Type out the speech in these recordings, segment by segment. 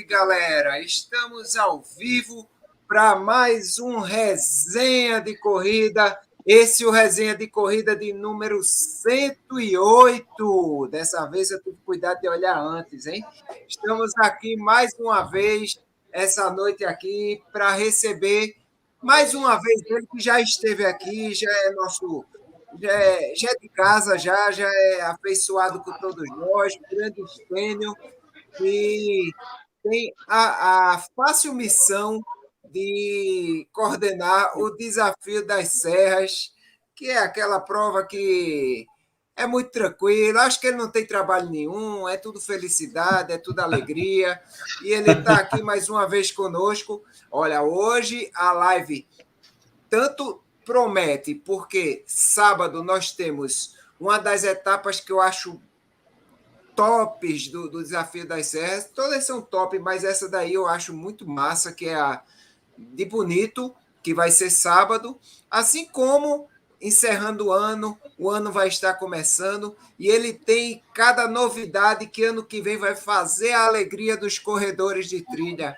Noite, galera. Estamos ao vivo para mais um resenha de corrida. Esse é o resenha de corrida de número 108. Dessa vez eu tive cuidado de olhar antes, hein? Estamos aqui mais uma vez essa noite aqui para receber mais uma vez ele que já esteve aqui, já é nosso já é, já é de casa, já, já é afeiçoado com todos nós, grande gênio, e tem a, a fácil missão de coordenar o desafio das serras, que é aquela prova que é muito tranquila. Acho que ele não tem trabalho nenhum, é tudo felicidade, é tudo alegria. E ele está aqui mais uma vez conosco. Olha, hoje a live tanto promete, porque sábado nós temos uma das etapas que eu acho tops do, do Desafio das Serras. Todas são top, mas essa daí eu acho muito massa, que é a de Bonito, que vai ser sábado. Assim como, encerrando o ano, o ano vai estar começando e ele tem cada novidade que ano que vem vai fazer a alegria dos corredores de trilha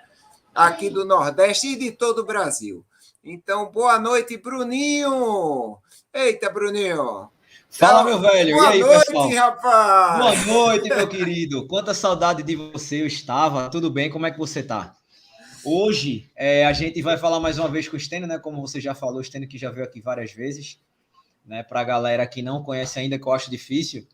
aqui do Nordeste e de todo o Brasil. Então, boa noite, Bruninho! Eita, Bruninho! Fala, meu velho. Boa e aí, noite, pessoal? rapaz! Boa noite, meu querido. Quanta saudade de você eu estava. Tudo bem? Como é que você tá? Hoje, é, a gente vai falar mais uma vez com o Stênio, né? Como você já falou, o Stênio que já veio aqui várias vezes. Né? Para a galera que não conhece ainda, que eu acho difícil,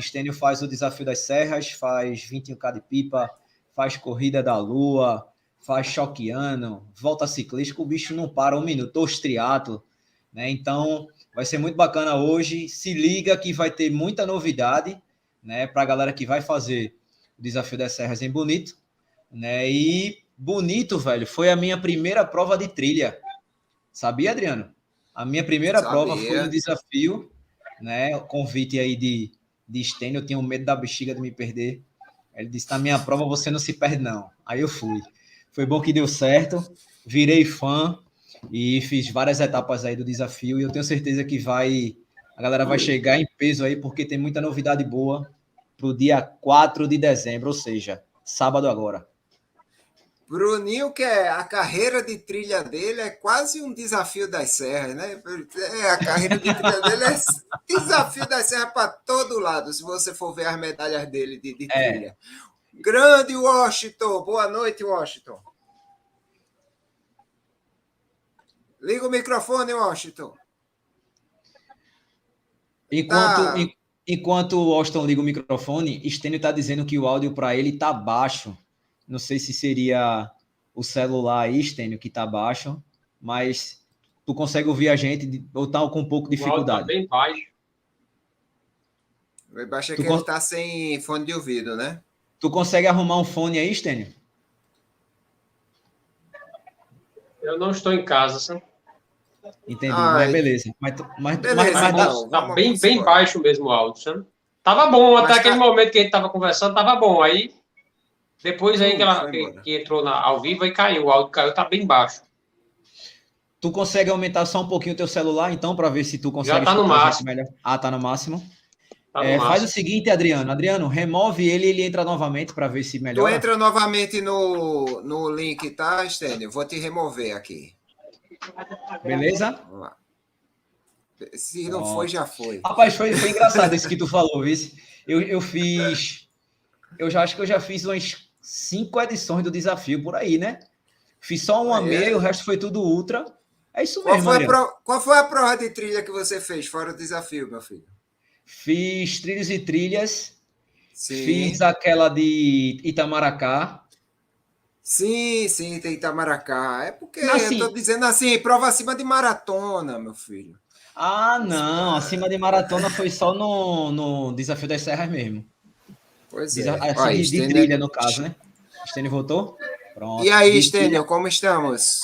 Stênio faz o Desafio das Serras, faz 21K de pipa, faz Corrida da Lua, faz choqueano, volta ciclística, o bicho não para um minuto, os triatlo, né? Então, vai ser muito bacana hoje. Se liga que vai ter muita novidade, né, para a galera que vai fazer o desafio das serras em Bonito, né? E Bonito, velho, foi a minha primeira prova de trilha. Sabia, Adriano? A minha primeira Sabia. prova foi um desafio, né? Convite aí de de Stênio, eu tinha medo da bexiga de me perder. Ele disse: "Na minha prova você não se perde não". Aí eu fui. Foi bom que deu certo, virei fã e fiz várias etapas aí do desafio e eu tenho certeza que vai a galera vai chegar em peso aí porque tem muita novidade boa pro dia 4 de dezembro, ou seja, sábado agora. Bruninho, que é a carreira de trilha dele é quase um desafio das serras, né? É, a carreira de trilha dele é desafio das serras para todo lado, se você for ver as medalhas dele de, de É. trilha. Grande Washington, boa noite, Washington. Liga o microfone, Washington. Enquanto, Tá. en- enquanto o Austin liga o microfone, Stênio tá dizendo que o áudio para ele tá baixo. Não sei se seria o celular aí, Stênio, que tá baixo, mas tu consegue ouvir a gente de- ou tá com um pouco de tá dificuldade? bem baixo. Baixa Tu que con- ele está sem fone de ouvido, né? Tu consegue arrumar um fone aí, Stênio? Eu não estou em casa, sabe? Entendi, Ai. mas beleza. Mas, tu- mas, Beleza, mas, mas então. tá bem, bem baixo mesmo o áudio, sabe? Tava bom, Mas até tá- aquele momento que a gente tava conversando, tava bom. Aí, depois aí que, ela, que, que entrou na, ao vivo, aí caiu. O áudio caiu, tá bem baixo. tu consegue aumentar só um pouquinho o teu celular, então, para ver se tu consegue tá no máximo. melhor? Ah, tá no máximo. Tá no É, faz o seguinte, Adriano. Adriano, remove ele e ele entra novamente para ver se Tu melhora. entra novamente no, no link, tá, Stênio? Vou te remover aqui. Beleza? Vamos lá. Se não Pronto. foi, já foi. Rapaz, foi, foi engraçado isso que tu falou, vice. Eu, eu fiz. Eu já acho que eu já fiz umas cinco edições do desafio por aí, né? Fiz só uma é? meia, o resto foi tudo ultra. É isso Qual mesmo, foi, pro- qual foi a prova de trilha que você fez fora o desafio, meu filho? Fiz trilhos e trilhas. Sim. Fiz aquela de Itamaracá. Sim, sim, tem Itamaracá. É porque Assim- eu tô dizendo assim, prova acima de maratona, meu filho. Ah, não. Acima de maratona foi só no, no Desafio das Serras mesmo. Pois é. Desa- Assim, Olha, de, de Stênio- trilha, no caso, né? Stênio voltou? Pronto. E aí, Stênio, como estamos?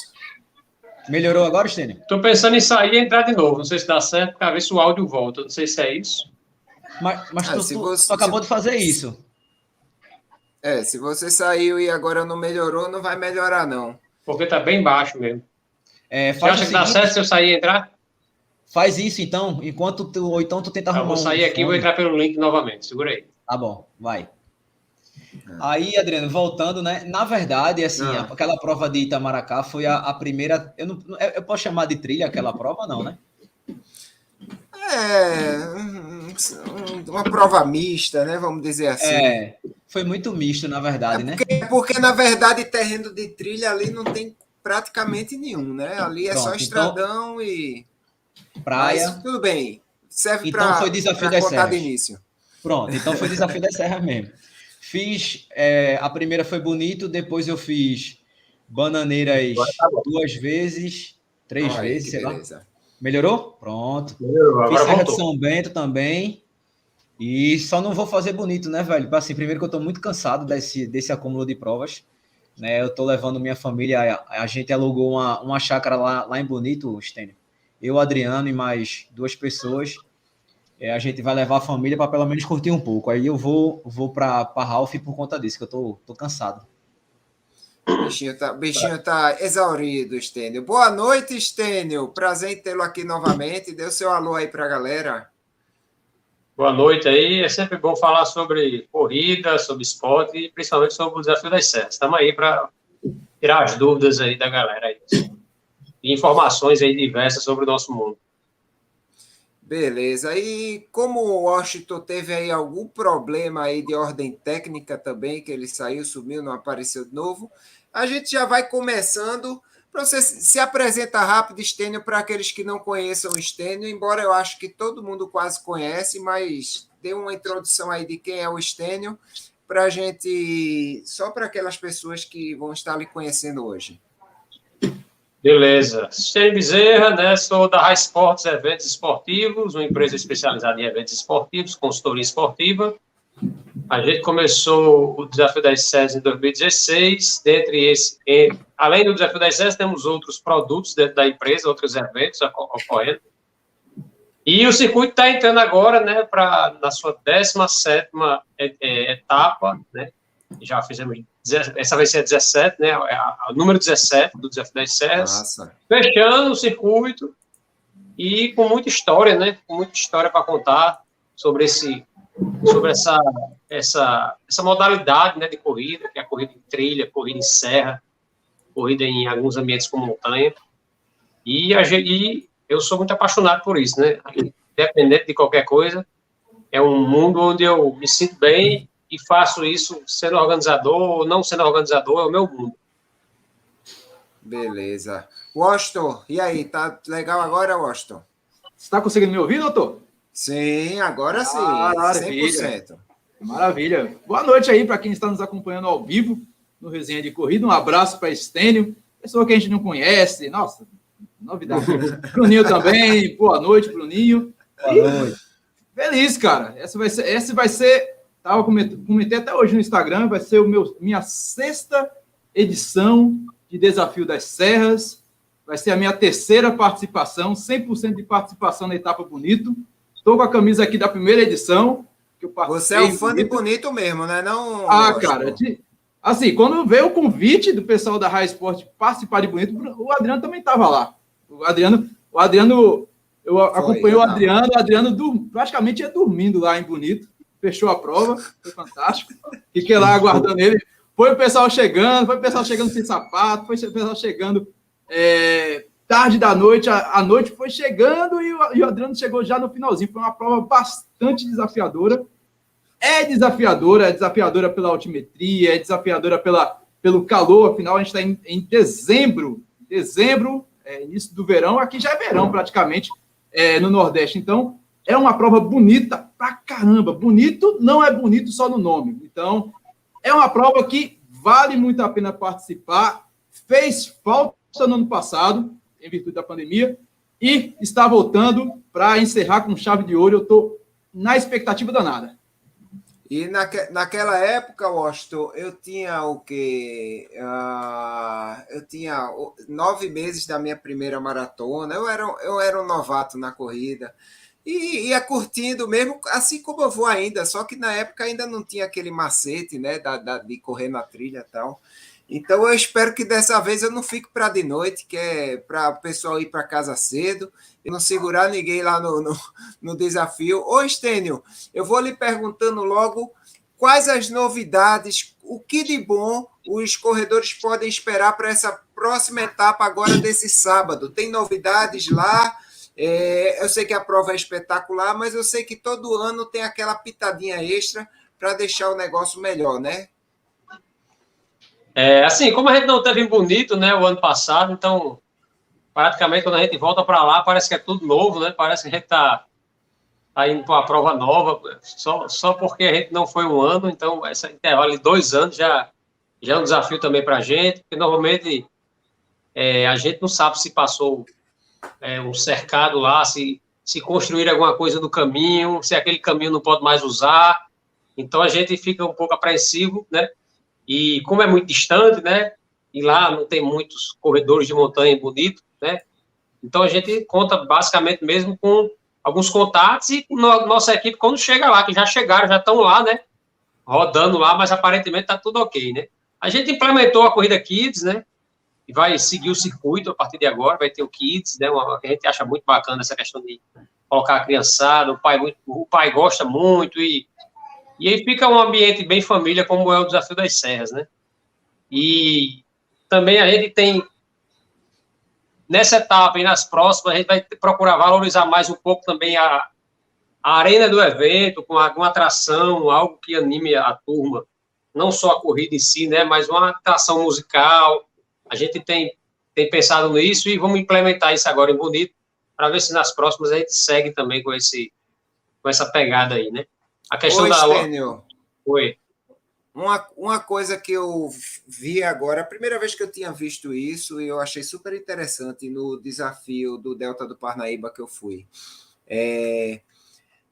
Melhorou agora, Stênio? Tô pensando em sair e entrar de novo. Não sei se dá certo, para ver se o áudio volta. Não sei se é isso. Mas, mas Ah, tu, se tu- você- tu acabou se- de fazer isso. É, se você saiu e agora não melhorou, não vai melhorar, não. Porque tá bem baixo mesmo. É, Você acha que dá certo se eu sair e entrar? faz isso então, enquanto tu, ou então tu tenta arrumar vou um sair aqui e vou entrar pelo link novamente. Segura aí. Tá bom, vai. Aí, Adriano, voltando, né? Na verdade, assim, ah. aquela prova de Itamaracá foi a, a primeira. Eu, não, eu posso chamar de trilha aquela prova, não, né? É, uma prova mista, né? Vamos dizer assim. É, foi muito misto, na verdade, é porque, né? Porque, na verdade, terreno de trilha ali não tem praticamente nenhum, né? Ali é Pronto, só então estradão então, e. Praia. Mas, tudo bem. Serve então para. foi desafio das serras. De início. Pronto, então foi desafio das serras mesmo. Fiz. É, a primeira foi bonito, depois eu fiz bananeiras tá duas vezes, três Olha, vezes, sei beleza. lá. Melhorou? Pronto. Melhorou, Fiz Serra voltou. de São Bento também. E só não vou fazer bonito, né, velho? Assim, primeiro que eu tô muito cansado desse, desse acúmulo de provas. Né? Eu tô levando minha família. A, a gente alugou uma, uma chácara lá, lá em Bonito, Stênio. Eu, Adriano e mais duas pessoas. É, a gente vai levar a família para pelo menos curtir um pouco. Aí eu vou, vou para Ralph por conta disso, que eu tô, tô cansado. O bichinho tá, bichinho tá exaurido, Estênio. Boa noite, Estênio. Prazer em tê-lo aqui novamente. Dê o seu alô aí para a galera. Boa noite aí. É sempre bom falar sobre corrida, sobre esporte e principalmente sobre o desafio das serras. Estamos aí para tirar as dúvidas aí da galera aí. E informações aí diversas sobre o nosso mundo. Beleza. E como o Washington teve aí algum problema aí de ordem técnica também, que ele saiu, sumiu, não apareceu de novo, a gente já vai começando. Para você se apresenta rápido, Stênio, para aqueles que não conheçam o Stênio, embora eu acho que todo mundo quase conhece, mas dê uma introdução aí de quem é o Stênio, para a gente, só para aquelas pessoas que vão estar lhe conhecendo hoje. Beleza. Stênio Bezerra, né? Sou da High Sports Eventos Esportivos, uma empresa especializada em eventos esportivos, consultoria esportiva. A gente começou o Desafio das SES em 2016. Dentre esse, além do Desafio das SES, temos outros produtos dentro da empresa, outros eventos ocorrendo. E o circuito está entrando agora, né, para na sua 17 é, é, etapa, né? Já fizemos, essa vai ser a 17, né? É o número 17 do Desafio das Serras. Nossa. Fechando o circuito e com muita história, né? Com muita história para contar sobre esse sobre essa, essa, essa modalidade né, de corrida, que é a corrida em trilha, corrida em serra, corrida em alguns ambientes com montanha. E, a, e eu sou muito apaixonado por isso, né? Independente de qualquer coisa, é um mundo onde eu me sinto bem e faço isso sendo organizador ou não sendo organizador, é o meu mundo. Beleza. Washington, e aí, tá legal agora, Washington? Você está conseguindo me ouvir, doutor? Sim, agora sim. Ah, maravilha. 100%. Maravilha. Boa noite aí para quem está nos acompanhando ao vivo no Resenha de Corrida. Um abraço para Estênio, pessoa que a gente não conhece. Nossa, novidade. Bruninho também. Boa noite, Bruninho. Boa noite. Feliz, cara. Essa vai ser, essa vai ser tava comentei até hoje no Instagram, vai ser o meu minha sexta edição de Desafio das Serras. Vai ser a minha terceira participação, 100% de participação na etapa bonito. Estou com a camisa aqui da primeira edição. Que eu Você é um fã bonito. de bonito mesmo, né? Não, ah, cara. De, assim, quando veio o convite do pessoal da High Sport participar de bonito, o Adriano também estava lá. O Adriano, o Adriano, eu Foi, acompanhei o Adriano, o Adriano do, praticamente ia dormindo lá em Bonito. Fechou a prova, foi fantástico. Fiquei lá aguardando ele. Foi o pessoal chegando, foi o pessoal chegando sem sapato, foi o pessoal chegando é, tarde da noite, a, a noite foi chegando e o, e o, Adriano chegou já no finalzinho. Foi uma prova bastante desafiadora. É desafiadora, é desafiadora pela altimetria, é desafiadora pela, pelo calor. Afinal, a gente está em, em, dezembro, dezembro, é, início do verão. Aqui já é verão praticamente é, no Nordeste. Então, é uma prova bonita pra caramba. Bonito não é bonito só no nome. Então, é uma prova que vale muito a pena participar. Fez falta no ano passado em virtude da pandemia, e está voltando para encerrar com chave de ouro. Eu estou na expectativa danada. E naque, naquela época, Washington, eu tinha o quê? Uh, eu tinha nove meses da minha primeira maratona. Eu era, eu era um novato na corrida. E ia curtindo mesmo, assim como eu vou ainda, só que na época ainda não tinha aquele macete, né, da, da de correr na trilha e tal. Então eu espero que dessa vez eu não fique para de noite, que é para o pessoal ir para casa cedo e não segurar ninguém lá no, no, no desafio. Ô, Estênio, eu vou lhe perguntando logo quais as novidades, o que de bom os corredores podem esperar para essa próxima etapa agora desse sábado? Tem novidades lá? É, eu sei que a prova é espetacular, mas eu sei que todo ano tem aquela pitadinha extra para deixar o negócio melhor, né? É, assim, como a gente não teve Bonito, né, o ano passado, então, praticamente, quando a gente volta para lá, parece que é tudo novo, né? Parece que a gente está tá indo para uma prova nova, só, só porque a gente não foi um ano, então, essa intervalo de dois anos já, já é um desafio também para a gente, porque normalmente é, a gente não sabe se passou é, um cercado lá, se, se construir alguma coisa no caminho, se aquele caminho não pode mais usar. Então a gente fica um pouco apreensivo, né? E como é muito distante, né? E lá não tem muitos corredores de montanha bonito, né? Então a gente conta basicamente mesmo com alguns contatos e no, nossa equipe quando chega lá, que já chegaram, já estão lá, né? Rodando lá, mas aparentemente está tudo ok, né? A gente implementou a corrida Kids, né? E vai seguir o circuito a partir de agora, vai ter o Kids, né, uma, a gente acha muito bacana essa questão de colocar a criançada, o pai, o pai gosta muito, e, e aí fica um ambiente bem família, como é o Desafio das Serras, né, e também a gente tem, nessa etapa e nas próximas, a gente vai procurar valorizar mais um pouco também a, a arena do evento, com alguma atração, algo que anime a turma, não só a corrida em si, né, mas uma atração musical, a gente tem, tem pensado nisso e vamos implementar isso agora em Bonito, para ver se nas próximas a gente segue também com, esse, com essa pegada aí, né? A questão Oi, da. Stênio. Oi. Uma, uma coisa que eu vi agora, a primeira vez que eu tinha visto isso, e eu achei super interessante no desafio do Delta do Parnaíba que eu fui. É,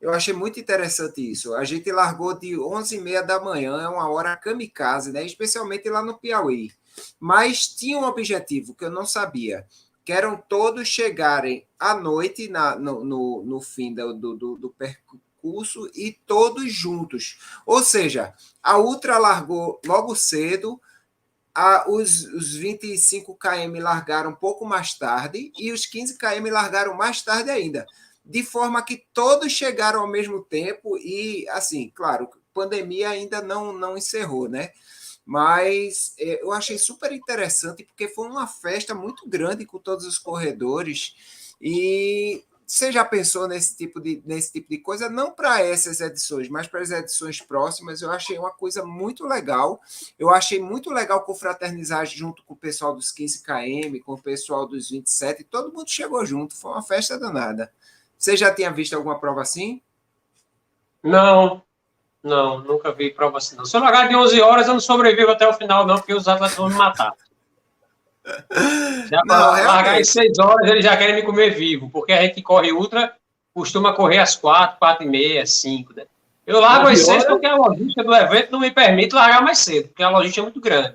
eu achei muito interessante isso. A gente largou de 11h30 da manhã, é uma hora kamikaze, né? especialmente lá no Piauí mas tinha um objetivo que eu não sabia, que eram todos chegarem à noite na, no, no, no fim do, do, do percurso e todos juntos. Ou seja, a Ultra largou logo cedo, a, os, os 25 km largaram um pouco mais tarde e os 15 km largaram mais tarde ainda. De forma que todos chegaram ao mesmo tempo e, assim, claro, pandemia ainda não, não encerrou, né? Mas é, eu achei super interessante porque foi uma festa muito grande com todos os corredores. E você já pensou nesse tipo de, nesse tipo de coisa? Não para essas edições, mas para as edições próximas. Eu achei uma coisa muito legal. Eu achei muito legal confraternizar junto com o pessoal dos 15 km, com o pessoal dos 27. Todo mundo chegou junto. Foi uma festa danada. Você já tinha visto alguma prova assim? Não, não, nunca vi prova assim. Não. Se eu largar de 11 horas, eu não sobrevivo até o final, não, porque os atletas vão me matar. Já não, largar em 6 horas, eles já querem me comer vivo, porque a gente que corre ultra costuma correr às 4, 4 e meia, 5, né? Eu largo às 6 porque a logística do evento não me permite largar mais cedo, porque a logística é muito grande.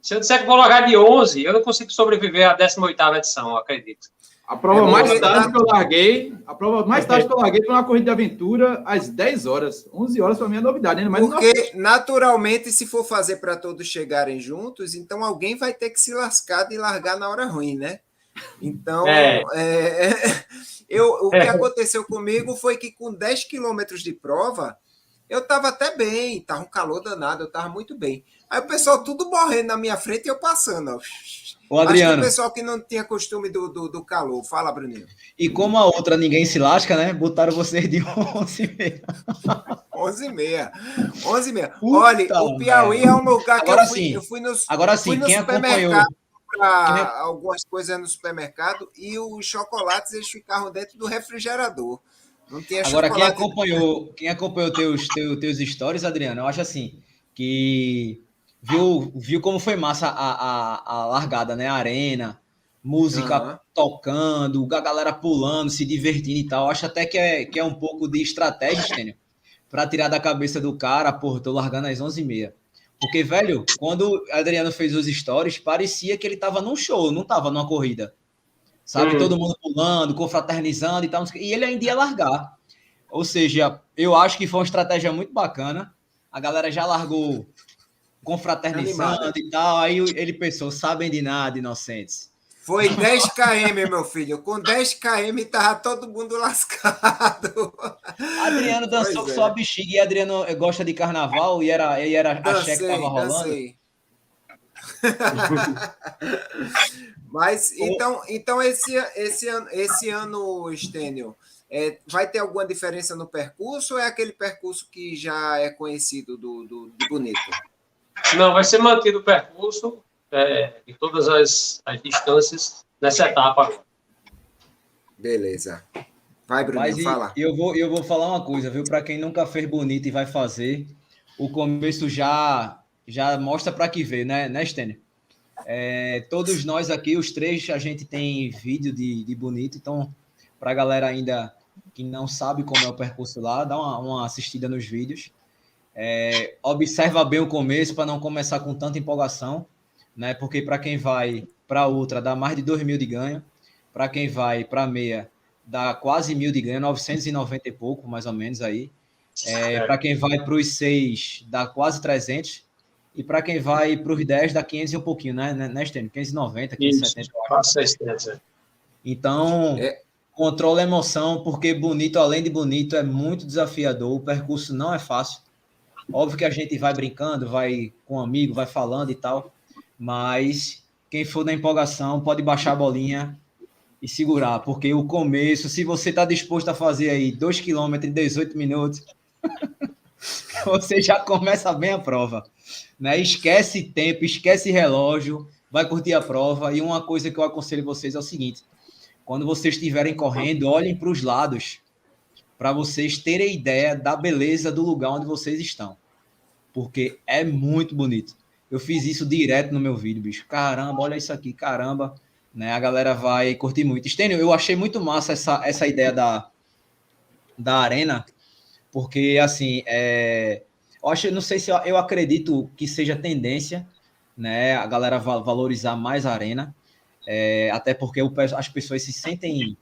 Se eu disser que vou largar de 11, eu não consigo sobreviver à 18ª edição, acredito. A prova é mais tarde que eu larguei, a prova mais tarde que eu larguei foi uma corrida de aventura às 10 horas. 11 horas para mim é novidade, né? Mas Porque, não... naturalmente, se for fazer para todos chegarem juntos, então alguém vai ter que se lascar de largar na hora ruim, né? Então, é. É, eu, o que aconteceu comigo foi que com 10 quilômetros de prova, eu estava até bem, estava um calor danado, eu estava muito bem. Aí o pessoal tudo morrendo na minha frente e eu passando, ó. O Adriano. Acho que o pessoal que não tinha costume do, do, do, calor. Fala, Bruninho. E como a outra ninguém se lasca, né? Botaram vocês de 11 e meia. 11 e meia. 11 e meia. Olha, o Piauí é um lugar que agora eu fui, sim. eu fui no, agora sim, fui no quem supermercado para algumas coisas no supermercado e os chocolates eles ficavam dentro do refrigerador. Não tinha Agora, quem acompanhou, quem acompanhou teus, teus, teus stories, Adriano, eu acho assim, que viu, viu como foi massa a, a, a largada, né? A arena, música uhum. tocando, a galera pulando, se divertindo e tal. Acho até que é, que é um pouco de estratégia, Stênio, para tirar da cabeça do cara, porra, tô largando às 11h30. Porque, velho, quando Adriano fez os stories, parecia que ele tava num show, não tava numa corrida. Sabe? Uhum. Todo mundo pulando, confraternizando e tal. E ele ainda ia largar. Ou seja, eu acho que foi uma estratégia muito bacana. A galera já largou confraternizando Animado. e tal. Aí ele pensou, sabem de nada, inocentes. Foi 10 km, meu filho. Com 10 km tava todo mundo lascado. Adriano dançou pois com é. sua bexiga e Adriano gosta de carnaval e era, e era dancei, a cheque que tava rolando. Dancei. Mas então, então esse, esse, ano, esse ano, Estênio, é, vai ter alguma diferença no percurso ou é aquele percurso que já é conhecido do, do, do Bonito? Não, vai ser mantido o percurso é, de todas as, as distâncias nessa etapa. Beleza. Vai, Bruno, fala. Eu vou, eu vou falar uma coisa, viu? Para quem nunca fez bonito e vai fazer, o começo já já mostra para que ver, né, né Stênio? É, todos nós aqui, os três, a gente tem vídeo de, de bonito, então, para a galera ainda que não sabe como é o percurso lá, dá uma, uma assistida nos vídeos. É, observa bem o começo para não começar com tanta empolgação né? Porque para quem vai para outra dá mais de 2 mil de ganho, para quem vai para meia dá quase mil de ganho, 990 e pouco, mais ou menos aí. É, para quem vai para os 6 dá quase 300 e para quem vai para os 10 dá 500 e um pouquinho, né, né, né Stênio? 590, 570. Então, é. controla a emoção, porque bonito, além de bonito, é muito desafiador. O percurso não é fácil. Óbvio que a gente vai brincando, vai com um amigo, vai falando e tal, mas quem for na empolgação pode baixar a bolinha e segurar, porque o começo, se você está disposto a fazer aí 2 km em 18 minutos, você já começa bem a prova. Né? Esquece tempo, esquece relógio, vai curtir a prova. E uma coisa que eu aconselho vocês é o seguinte: quando vocês estiverem correndo, olhem para os lados, para vocês terem ideia da beleza do lugar onde vocês estão. Porque é muito bonito. Eu fiz isso direto no meu vídeo, bicho. Caramba, olha isso aqui, caramba. Né? A galera vai curtir muito. Estênio, eu achei muito massa essa, essa ideia da, da arena, porque, assim, é, eu acho, não sei se eu, eu acredito que seja tendência, né? A galera valorizar mais a arena, é, até porque o, as pessoas se sentem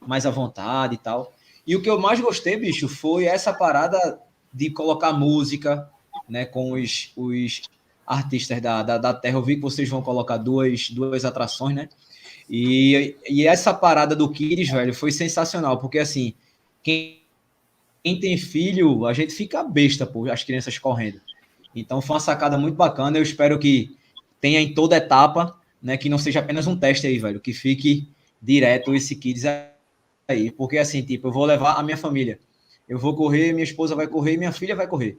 mais à vontade e tal. E o que eu mais gostei, bicho, foi essa parada de colocar música, né, com os, os artistas da, da, da, Terra. Eu vi que vocês vão colocar duas, duas atrações, né? E, e essa parada do Kiris, velho, foi sensacional, porque assim, quem, quem tem filho, a gente fica besta, pô, as crianças correndo. Então foi uma sacada muito bacana. Eu espero que tenha em toda etapa, né? Que não seja apenas um teste aí, velho, que fique direto esse Kids aí. Porque assim, tipo, eu vou levar a minha família. Eu vou correr, minha esposa vai correr, minha filha vai correr.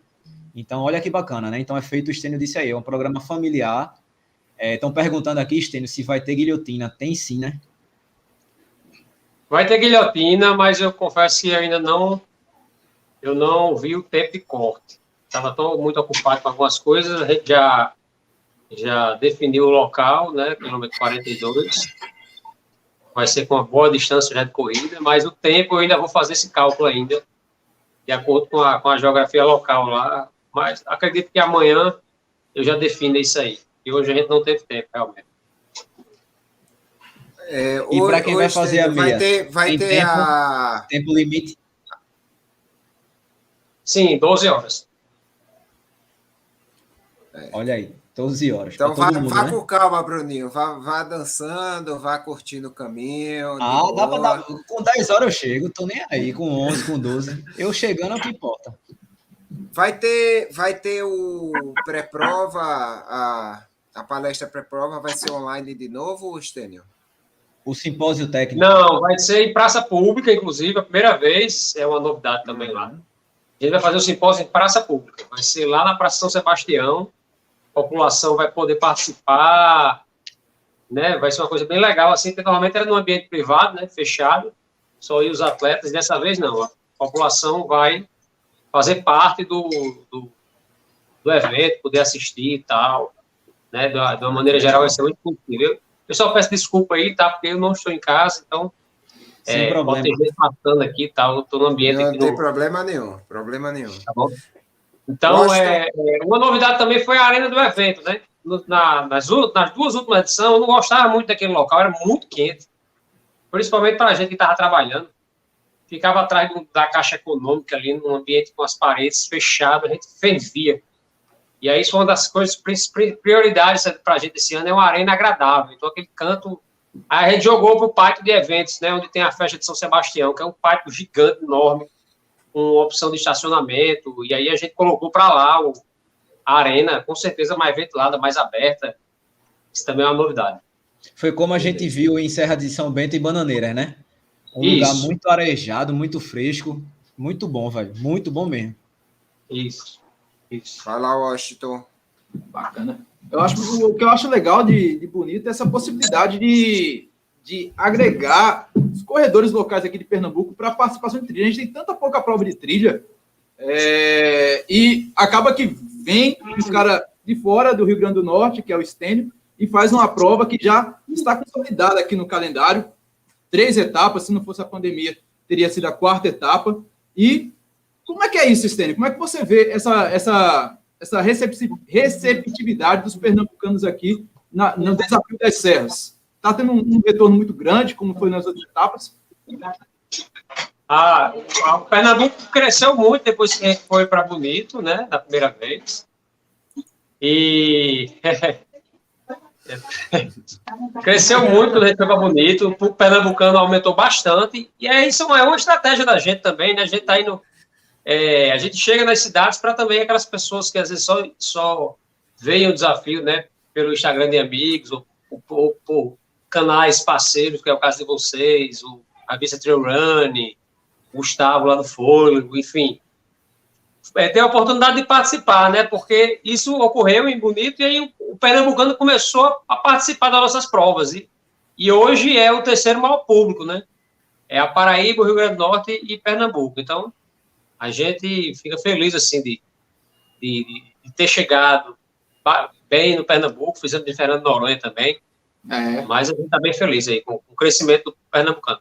Então, olha que bacana, né? Então é feito o Estênio disse aí, é um programa familiar. Estão é, perguntando aqui, Estênio, se vai ter guilhotina. Tem sim, né? Vai ter guilhotina, mas eu confesso que ainda não eu não vi o tempo de corte. Estava muito ocupado com algumas coisas, a gente já, já definiu o local, né? Quilômetro 42. Vai ser com uma boa distância já de corrida, mas o tempo eu ainda vou fazer esse cálculo ainda, de acordo com a, com a geografia local lá, mas acredito que amanhã eu já defino isso aí. E hoje a gente não teve tempo, realmente. É, e para quem vai fazer a meia? Vai ter, vai ter tempo, a... tempo limite? Sim, 12 horas. É. Olha aí, 12 horas. Então vá, mundo, vá né? com calma, Bruninho. Vá, vá dançando, vá curtindo o caminho. Ah, dá para dar. Com 10 horas eu chego, tô nem aí. Com 11, com 12. Eu chegando é o que importa. Vai ter, vai ter o pré-prova, a, a palestra pré-prova vai ser online de novo, Estênio? O simpósio técnico? Não, vai ser em praça pública, inclusive, a primeira vez, é uma novidade também lá. A gente vai fazer o simpósio em praça pública, vai ser lá na Praça São Sebastião, população vai poder participar, né? Vai ser uma coisa bem legal, assim, porque normalmente era no ambiente privado, né? Fechado, só ir os atletas, dessa vez não, a população vai fazer parte do, do, do evento, poder assistir e tal, né? De uma, de uma maneira geral, vai ser muito possível. Eu só peço desculpa aí, tá? Porque eu não estou em casa, então. Sem é, problema. Pode ter gente passando aqui e tal, eu estou no ambiente. Não tem no... problema nenhum, problema nenhum. Tá bom? Então, é, é, uma novidade também foi a arena do evento, né? Na, nas, nas duas últimas edições, eu não gostava muito daquele local, era muito quente. Principalmente para a gente que estava trabalhando ficava atrás da caixa econômica ali, num ambiente com as paredes fechadas, a gente fervia. E aí, isso é uma das coisas, prioridades para a gente esse ano, é uma arena agradável. Então, aquele canto Aí a gente jogou para o pátio de eventos, né, onde tem a festa de São Sebastião, que é um pátio gigante, enorme, com opção de estacionamento, e aí a gente colocou para lá o, a arena, com certeza mais ventilada, mais aberta. Isso também é uma novidade. Foi como a gente viu em Serra de São Bento e Bananeiras, né? Um Isso. lugar muito arejado, muito fresco, muito bom, velho, muito bom mesmo. Isso. Isso. Vai lá, Washington. Bacana. Eu acho o que eu acho legal de, de bonito é essa possibilidade de, de agregar os corredores locais aqui de Pernambuco para participação de trilha. A gente tem tanta pouca prova de trilha é, e acaba que vem os caras de fora do Rio Grande do Norte, que é o Estênio, e faz uma prova que já está consolidada aqui no calendário. Três etapas, se não fosse a pandemia, teria sido a quarta etapa. E como é que é isso, Stênio? Como é que você vê essa, essa, essa receptividade dos pernambucanos aqui na, no desafio das serras? Está tendo um, um, retorno muito grande, como foi nas outras etapas? Ah, o Pernambuco cresceu muito depois que foi para Bonito, né, da primeira vez. E cresceu muito quando a para Bonito, o pernambucano aumentou bastante, e é isso é uma estratégia da gente também, né? A gente está indo é, a gente chega nas cidades para também aquelas pessoas que às vezes só, só veem o desafio, né, pelo Instagram de amigos, ou, ou, por canais parceiros, que é o caso de vocês, o Avisa Trail Run, Gustavo lá do Fôlego, enfim. É, ter a oportunidade de participar, né, porque isso ocorreu em Bonito e aí o, o Pernambucano começou a participar das nossas provas, e, e hoje é o terceiro maior público, né, é a Paraíba, o Rio Grande do Norte e Pernambuco, então a gente fica feliz assim de, de, de ter chegado bem no Pernambuco, fizemos de Fernando Noronha também. É. Mas a gente está bem feliz aí com, o crescimento do Pernambucano.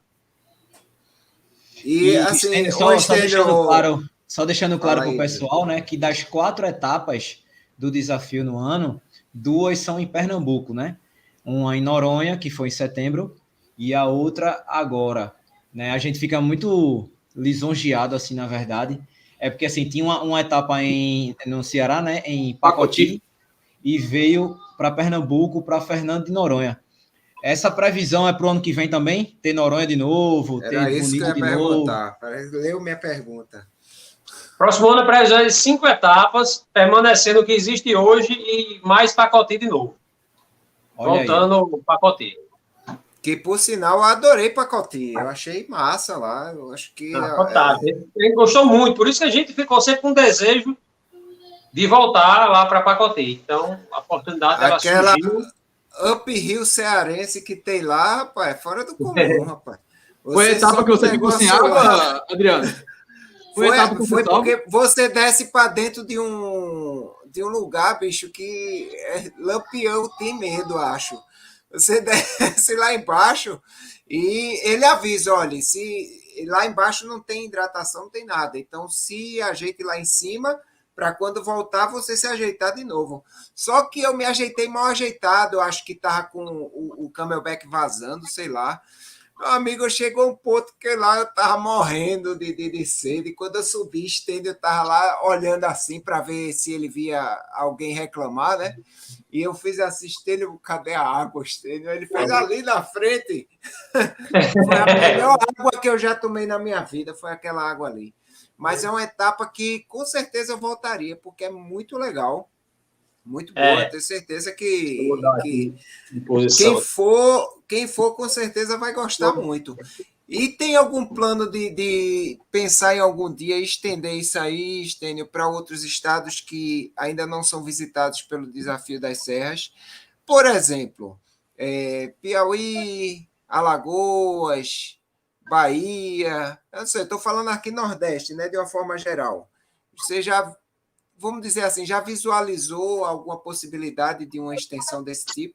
E, e assim, só, só, deixando claro, só deixando claro para o pessoal, né, que das quatro etapas do desafio no ano, duas são em Pernambuco, né? Uma em Noronha, que foi em setembro, e a outra agora. Né? A gente fica muito lisonjeado, assim, na verdade. É porque, assim, tinha uma, uma etapa em, no Ceará, né, em Pacoti, e veio para Pernambuco, para Fernando de Noronha. Essa previsão é para o ano que vem também? Ter Noronha de novo? Era ter isso Bonito que eu ia perguntar. Leu minha pergunta. Próximo ano, previsão de cinco etapas, permanecendo o que existe hoje e mais Pacoti de novo. Olha Voltando o Pacoti. Que, por sinal, eu adorei Pacoti. Eu achei massa lá. Eu acho que. Ah, é... Ele gostou muito. Por isso que a gente ficou sempre com desejo de voltar lá para Pacoti. Então, a oportunidade Aquela surgiu. uphill cearense que tem lá, rapaz, é fora do comum, é. rapaz. Você foi a etapa que você ficou sem água, Adriano? Foi, foi, foi porque você desce para dentro de um, de um lugar, bicho, que é, Lampião tem medo, acho. Você desce lá embaixo e ele avisa: olha, se lá embaixo não tem hidratação, não tem nada. Então, se ajeite lá em cima, para quando voltar você se ajeitar de novo. Só que eu me ajeitei mal ajeitado, eu acho que estava com o, o camelback vazando, sei lá. Meu amigo, chegou um ponto que lá eu tava morrendo de, de, de sede. Quando eu subi, estende, eu tava lá olhando assim para ver se ele via alguém reclamar, né? E eu fiz assim, Estênio, cadê a água, Estênio? Ele fez ali na frente. foi a melhor água que eu já tomei na minha vida, foi aquela água ali. Mas é uma etapa que com certeza eu voltaria, porque é muito legal. Muito boa, é. tenho certeza que, que quem for, quem for com certeza vai gostar muito. E tem algum plano de, de pensar em algum dia estender isso aí, Estênio, para outros estados que ainda não são visitados pelo desafio das serras? Por exemplo, é, Piauí, Alagoas, Bahia, eu não sei, estou falando aqui Nordeste, né, de uma forma geral. Você já vamos dizer assim, já visualizou alguma possibilidade de uma extensão desse tipo?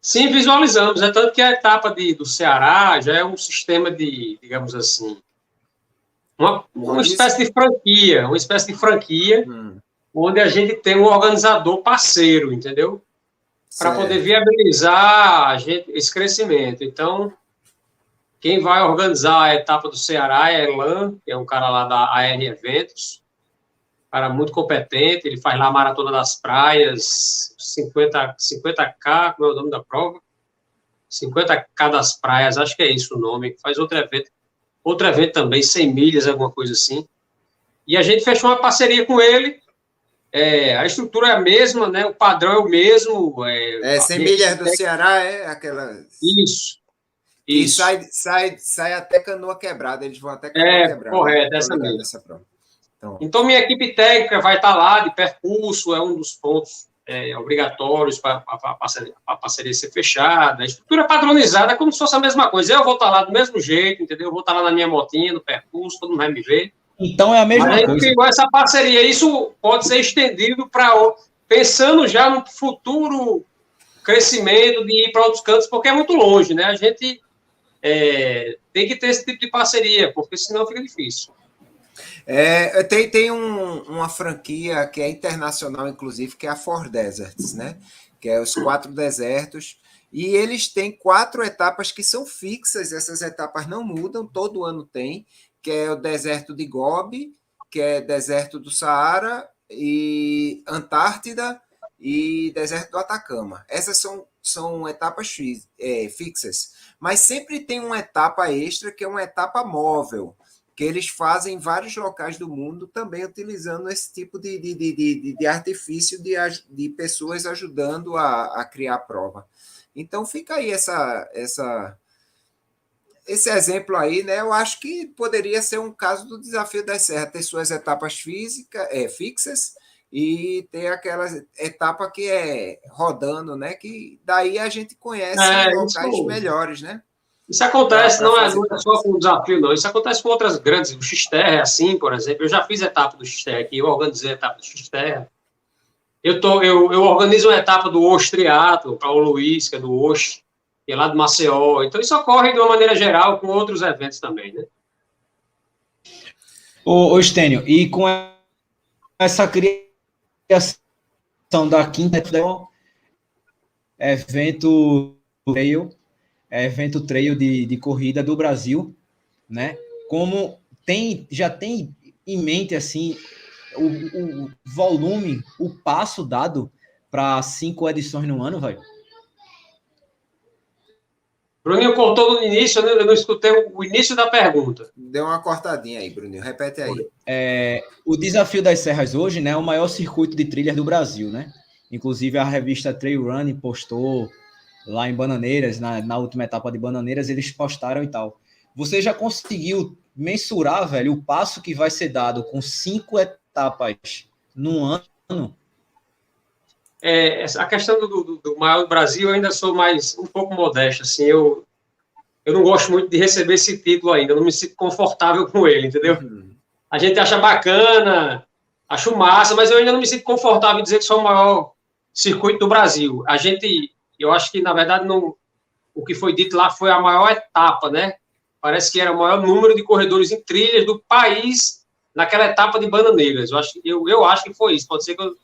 Sim, visualizamos. É tanto que a etapa de, do Ceará já é um sistema de, digamos assim, uma, uma espécie de franquia, uma espécie de franquia, hum. onde a gente tem um organizador parceiro, entendeu? Para poder viabilizar gente, esse crescimento. Então, quem vai organizar a etapa do Ceará é Elan, que é um cara lá da AR Eventos, cara muito competente, ele faz lá a Maratona das Praias, 50, 50K, como é o nome da prova? 50K das praias, acho que é isso o nome, faz outro evento, outro evento também, 100 milhas, alguma coisa assim. E a gente fechou uma parceria com ele, é, a estrutura é a mesma, né? O padrão é o mesmo. É, é 100 milhas do Ceará, é aquela. Isso. E Isso. sai, sai, sai até canoa quebrada, eles vão até canoa é, quebrada. Correto, essa mesmo. Então. então, minha equipe técnica vai estar lá de percurso, é um dos pontos é, obrigatórios para a parceria, parceria, ser fechada. A estrutura padronizada é como se fosse a mesma coisa. Eu vou estar lá do mesmo jeito, entendeu? Eu vou estar lá na minha motinha, no percurso, todo mundo vai me ver. Então é a mesma Mas coisa. Mas essa parceria, isso pode ser estendido para pensando já no futuro crescimento de ir para outros cantos, porque é muito longe, né? A gente é, tem que ter esse tipo de parceria, porque senão fica difícil. É, tem tem um, uma franquia que é internacional, inclusive, que é a Four Deserts, né? Que é os quatro desertos. E eles têm quatro etapas que são fixas, essas etapas não mudam, todo ano tem, que é o deserto de Gobi, que é deserto do Saara, e Antártida e deserto do Atacama. Essas são, são etapas é, fixas. Mas sempre tem uma etapa extra, que é uma etapa móvel que eles fazem em vários locais do mundo, também utilizando esse tipo de, de, de, de, de artifício de, de pessoas ajudando a, a criar a prova. Então fica aí essa, essa, esse exemplo aí, né? Eu acho que poderia ser um caso do desafio da Serra, ter suas etapas físicas, é, fixas e ter aquela etapa que é rodando, né? Que daí a gente conhece é, locais isso... melhores, né? Isso acontece, não é, não é só com o desafio, não. Isso acontece com outras grandes. O X-Terra é assim, por exemplo. Eu já fiz etapa do X-Terra aqui, eu organizei a etapa do X-Terra. Eu, tô, eu, eu organizo uma etapa do Osh Triatlo para o Luiz, que é do Osh, que é lá do Maceió. Então, isso ocorre de uma maneira geral com outros eventos também, né? Ô, ô Estênio, e com essa criação da quinta evento trail, evento trail de, de corrida do Brasil, né? Como tem, já tem em mente assim o, o volume, o passo dado para cinco edições no ano, velho? Bruninho cortou no início, eu não escutei o início da pergunta. Deu uma cortadinha aí, Bruninho. Repete aí. É, o Desafio das Serras hoje né, é o maior circuito de trilhas do Brasil, né? Inclusive a revista Trail Running postou lá em Bananeiras, na, na última etapa de Bananeiras, eles postaram e tal. Você já conseguiu mensurar, velho, o passo que vai ser dado com cinco etapas no ano? É, a questão do, do, do maior do Brasil, eu ainda sou mais um pouco modesto, assim, eu, eu não gosto muito de receber esse título ainda, não me sinto confortável com ele, entendeu? Uhum. A gente acha bacana, acho massa, mas eu ainda não me sinto confortável em dizer que sou o maior circuito do Brasil. A gente eu acho que, na verdade, não, o que foi dito lá foi a maior etapa, né? Parece que era o maior número de corredores em trilhas do país naquela etapa de Bananeiras. Eu acho, eu, eu acho que foi isso. Pode ser que eu,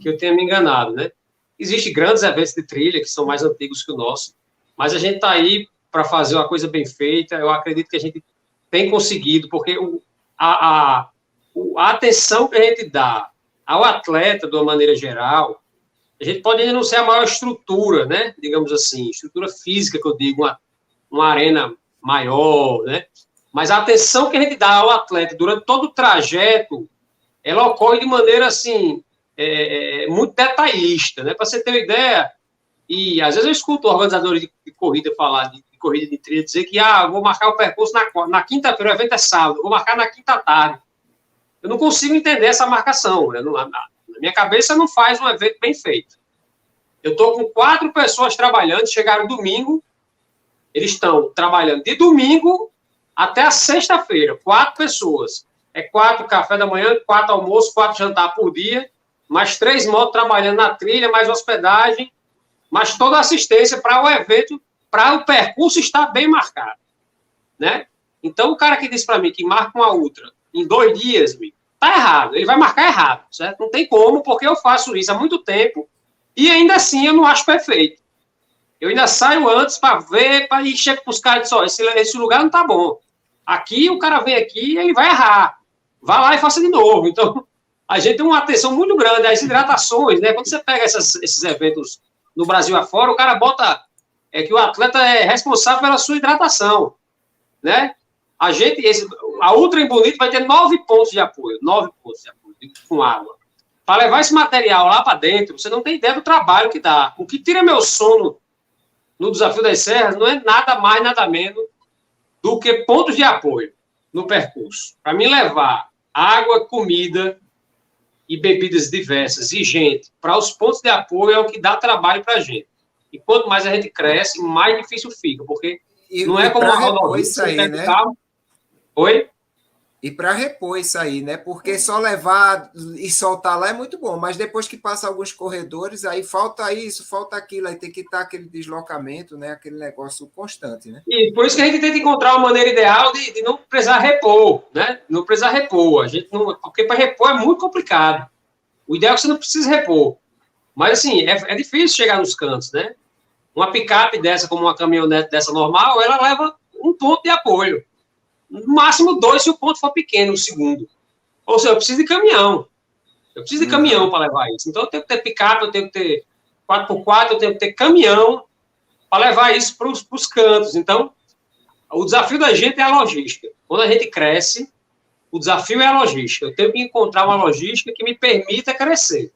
que eu tenha me enganado, né? Existem grandes eventos de trilha que são mais antigos que o nosso, mas a gente está aí para fazer uma coisa bem feita. Eu acredito que a gente tem conseguido, porque o, a, a, a atenção que a gente dá ao atleta, de uma maneira geral, a gente pode ainda não ser a maior estrutura, né? Digamos assim, estrutura física, que eu digo, uma, uma arena maior, né? Mas a atenção que a gente dá ao atleta durante todo o trajeto, ela ocorre de maneira, assim, é, é, muito detalhista, né? Para você ter uma ideia, e às vezes eu escuto organizadores de, de corrida falar, de, de, corrida de trilha, dizer que, ah, vou marcar o percurso na, na quinta-feira, o evento é sábado, vou marcar na quinta tarde. Eu não consigo entender essa marcação, né? Não, minha cabeça não faz um evento bem feito. Eu estou com quatro pessoas trabalhando, chegaram domingo, eles estão trabalhando de domingo até a sexta-feira, quatro pessoas. É quatro café da manhã, quatro almoço, quatro jantar por dia, mais três motos trabalhando na trilha, mais hospedagem, mais toda assistência para o evento, para o percurso estar bem marcado, né? Então, o cara que disse para mim que marca uma ultra em dois dias, tá errado. Ele vai marcar errado, certo? Não tem como, porque eu faço isso há muito tempo e ainda assim eu não acho perfeito. Eu ainda saio antes para ver, para ir chego para os caras e esse, esse lugar não tá bom. Aqui o cara vem aqui e ele vai errar. Vá lá e faça de novo. Então, a gente tem uma atenção muito grande. As hidratações, né? Quando você pega essas, esses eventos no Brasil afora, o cara bota é que o atleta é responsável pela sua hidratação, né? A gente, esse, a Ultra em Bonito vai ter nove pontos de apoio, nove pontos de apoio com água. Para levar esse material lá para dentro, você não tem ideia do trabalho que dá. O que tira meu sono no Desafio das Serras não é nada mais, nada menos do que pontos de apoio no percurso. Para mim levar água, comida e bebidas diversas e gente para os pontos de apoio é o que dá trabalho para a gente. E quanto mais a gente cresce, mais difícil fica, porque e, não é como uma rodovia, isso aí, né? Oi? E para repor isso aí, né? Porque só levar e soltar lá é muito bom, mas depois que passa alguns corredores, aí falta isso, falta aquilo, aí tem que estar aquele deslocamento, né? Aquele negócio constante, né? E por isso que a gente tem que encontrar uma maneira ideal de, de não precisar repor, né? Não precisar repor. A gente não, porque para repor é muito complicado. O ideal é que você não precise repor. Mas assim, é, é difícil chegar nos cantos, né? Uma picape dessa, como uma caminhonete dessa normal, ela leva um ponto de apoio no máximo dois se o ponto for pequeno, o segundo. Ou seja, eu preciso de caminhão. Eu preciso de uhum. caminhão para levar isso. Então, eu tenho que ter picape, eu tenho que ter 4x4, eu tenho que ter caminhão para levar isso para os cantos. Então, o desafio da gente é a logística. Quando a gente cresce, o desafio é a logística. Eu tenho que encontrar uma logística que me permita crescer.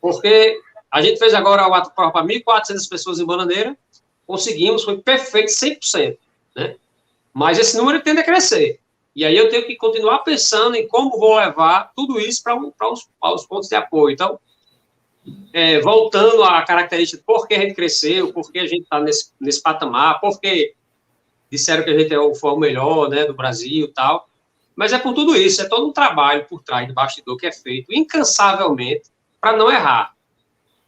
Porque a gente fez agora o ato para 1.400 pessoas em Bananeira, conseguimos, foi perfeito, 100%. Né? Mas esse número tende a crescer. E aí eu tenho que continuar pensando em como vou levar tudo isso para os, os, pontos de apoio. Então, é, voltando à característica por que a gente cresceu, por que a gente está nesse, nesse patamar, por que disseram que a gente é foi o melhor né, do Brasil e tal. Mas é por tudo isso, é todo um trabalho por trás do bastidor que é feito incansavelmente para não errar.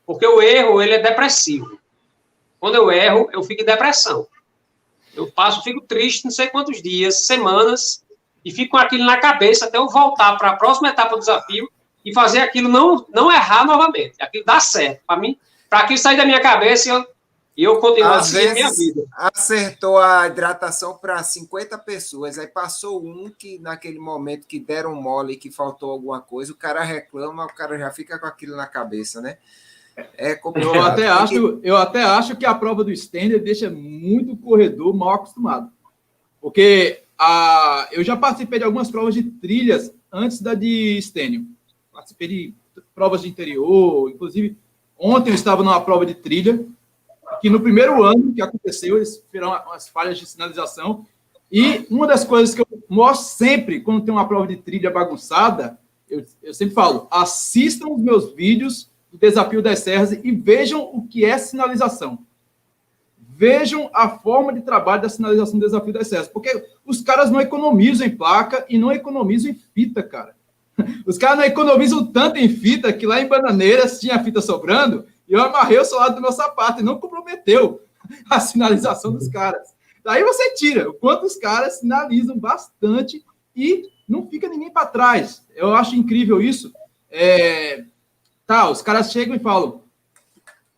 Porque o erro, ele é depressivo. Quando eu erro, eu fico em depressão. Eu passo, fico triste não sei quantos dias, semanas, e fico com aquilo na cabeça até eu voltar para a próxima etapa do desafio e fazer aquilo não, não errar novamente. Aquilo dá certo. Para mim, para aquilo sair da minha cabeça e eu, eu continuar Às a minha vida. Acertou a hidratação para 50 pessoas, aí passou um que naquele momento que deram mole que faltou alguma coisa, o cara reclama, o cara já fica com aquilo na cabeça, né? É complicado. Eu até, acho, eu até acho que a prova do Stender deixa muito corredor mal acostumado. Porque a, eu já participei de algumas provas de trilhas antes da de Stênio. Participei de provas de interior, inclusive ontem eu estava numa prova de trilha, que no primeiro ano que aconteceu, eles tiveram umas falhas de sinalização, e uma das coisas que eu mostro sempre quando tem uma prova de trilha bagunçada, eu, eu sempre falo, assistam os meus vídeos do Desafio das Serras e vejam o que é sinalização. Vejam a forma de trabalho da sinalização do Desafio das Serras, porque os caras não economizam em placa e não economizam em fita, cara. Os caras não economizam tanto em fita que lá em Bananeiras tinha fita sobrando e eu amarrei o solado do meu sapato e não comprometeu a sinalização dos caras. Daí você tira o quanto os caras sinalizam bastante e não fica ninguém para trás. Eu acho incrível isso. É, Tá, os caras chegam e falam: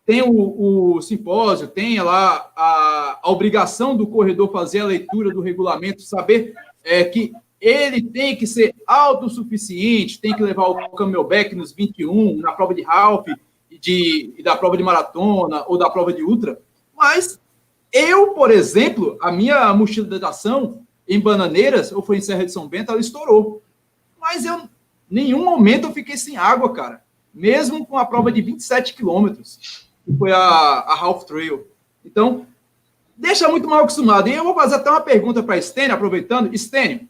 tem o, o simpósio, tem lá a, a, obrigação do corredor fazer a leitura do regulamento, saber é, que ele tem que ser autossuficiente, tem que levar o camelback nos 21, na prova de half, de, da prova de maratona ou da prova de ultra. Mas eu, por exemplo, a minha mochila de natação em Bananeiras, ou foi em Serra de São Bento, ela estourou. Mas eu, nenhum momento eu fiquei sem água, cara mesmo com a prova de 27 quilômetros, que foi a, a Half Trail. Então, deixa muito mal acostumado. E eu vou fazer até uma pergunta para a Stênio, aproveitando. Stênio,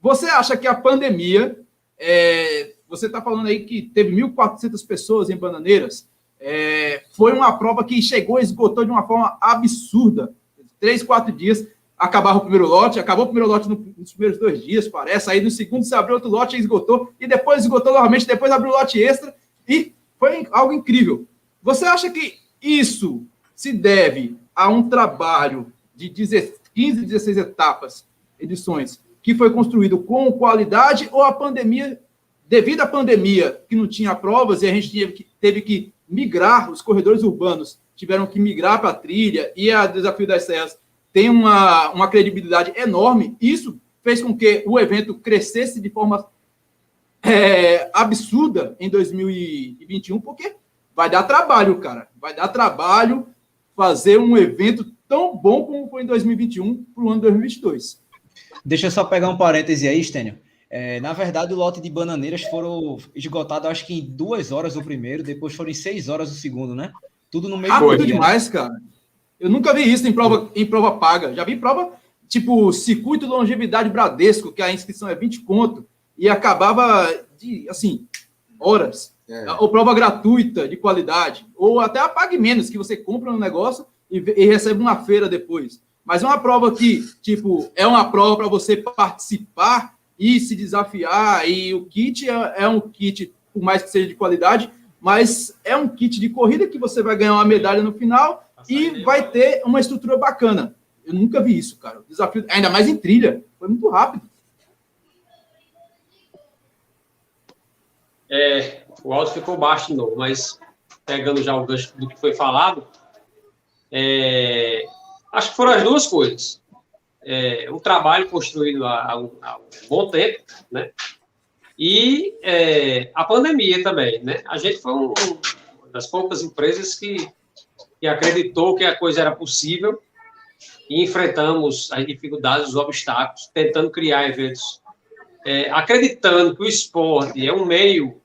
você acha que a pandemia, é, você está falando aí que teve 1.400 pessoas em Bananeiras, é, foi uma prova que chegou e esgotou de uma forma absurda. Três, quatro dias, acabava o primeiro lote, acabou o primeiro lote nos primeiros dois dias, parece. Aí no segundo se abriu outro lote e esgotou, e depois esgotou novamente, depois abriu o lote extra, e foi algo incrível. Você acha que isso se deve a um trabalho de 15, 16 etapas, edições, que foi construído com qualidade ou a pandemia, devido à pandemia, que não tinha provas e a gente teve que, teve que migrar, os corredores urbanos tiveram que migrar para a trilha e a Desafio das Serras tem uma, uma credibilidade enorme. Isso fez com que o evento crescesse de forma é, absurda em 2021, porque vai dar trabalho, cara. Vai dar trabalho fazer um evento tão bom como foi em 2021 para o ano 2022. Deixa eu só pegar um parêntese aí, Stênio. É, na verdade, o lote de bananeiras foram esgotados, acho que em duas horas o primeiro, depois foram em seis horas o segundo, né? Tudo no meio Rápido dia. demais, cara. Eu nunca vi isso em prova, em prova paga. Já vi prova tipo circuito de longevidade Bradesco, que a inscrição é 20 conto, e acabava de, assim, horas. É. Ou prova gratuita de qualidade. Ou até a pague menos, que você compra um negócio e, e recebe uma feira depois. Mas é uma prova que, tipo, é uma prova para você participar e se desafiar. E o kit é, é, um kit, por mais que seja de qualidade, mas é um kit de corrida que você vai ganhar uma medalha no final e vai ter uma estrutura bacana. Eu nunca vi isso, cara. O desafio, ainda mais em trilha, foi muito rápido. É, o áudio ficou baixo de novo, mas pegando já o gancho do que foi falado, é, acho que foram as duas coisas é, um trabalho construído há, há, um, bom tempo, né? E é, a pandemia também, né? A gente foi um, uma das poucas empresas que, que acreditou que a coisa era possível e enfrentamos as dificuldades, os obstáculos, tentando criar eventos, é, acreditando que o esporte é um meio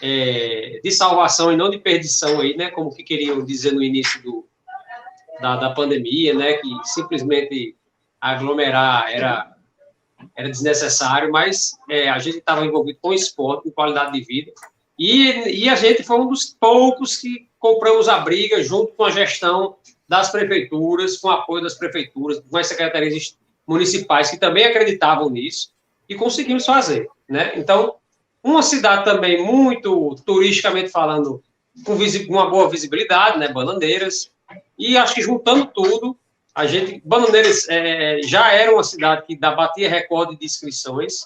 é, de salvação e não de perdição aí, né? Como que queriam dizer no início do, da, da pandemia, né? Que simplesmente aglomerar era, era desnecessário, mas é, a gente estava envolvido com esporte, com qualidade de vida, e, e a gente foi um dos poucos que compramos a briga junto com a gestão das prefeituras, com o apoio das prefeituras, com as secretarias municipais que também acreditavam nisso, e conseguimos fazer, né? Então, uma cidade também muito turisticamente falando, com uma boa visibilidade, né? Bananeiras, e acho que juntando tudo, a gente, Bananeiras é, já era uma cidade que batia recorde de inscrições.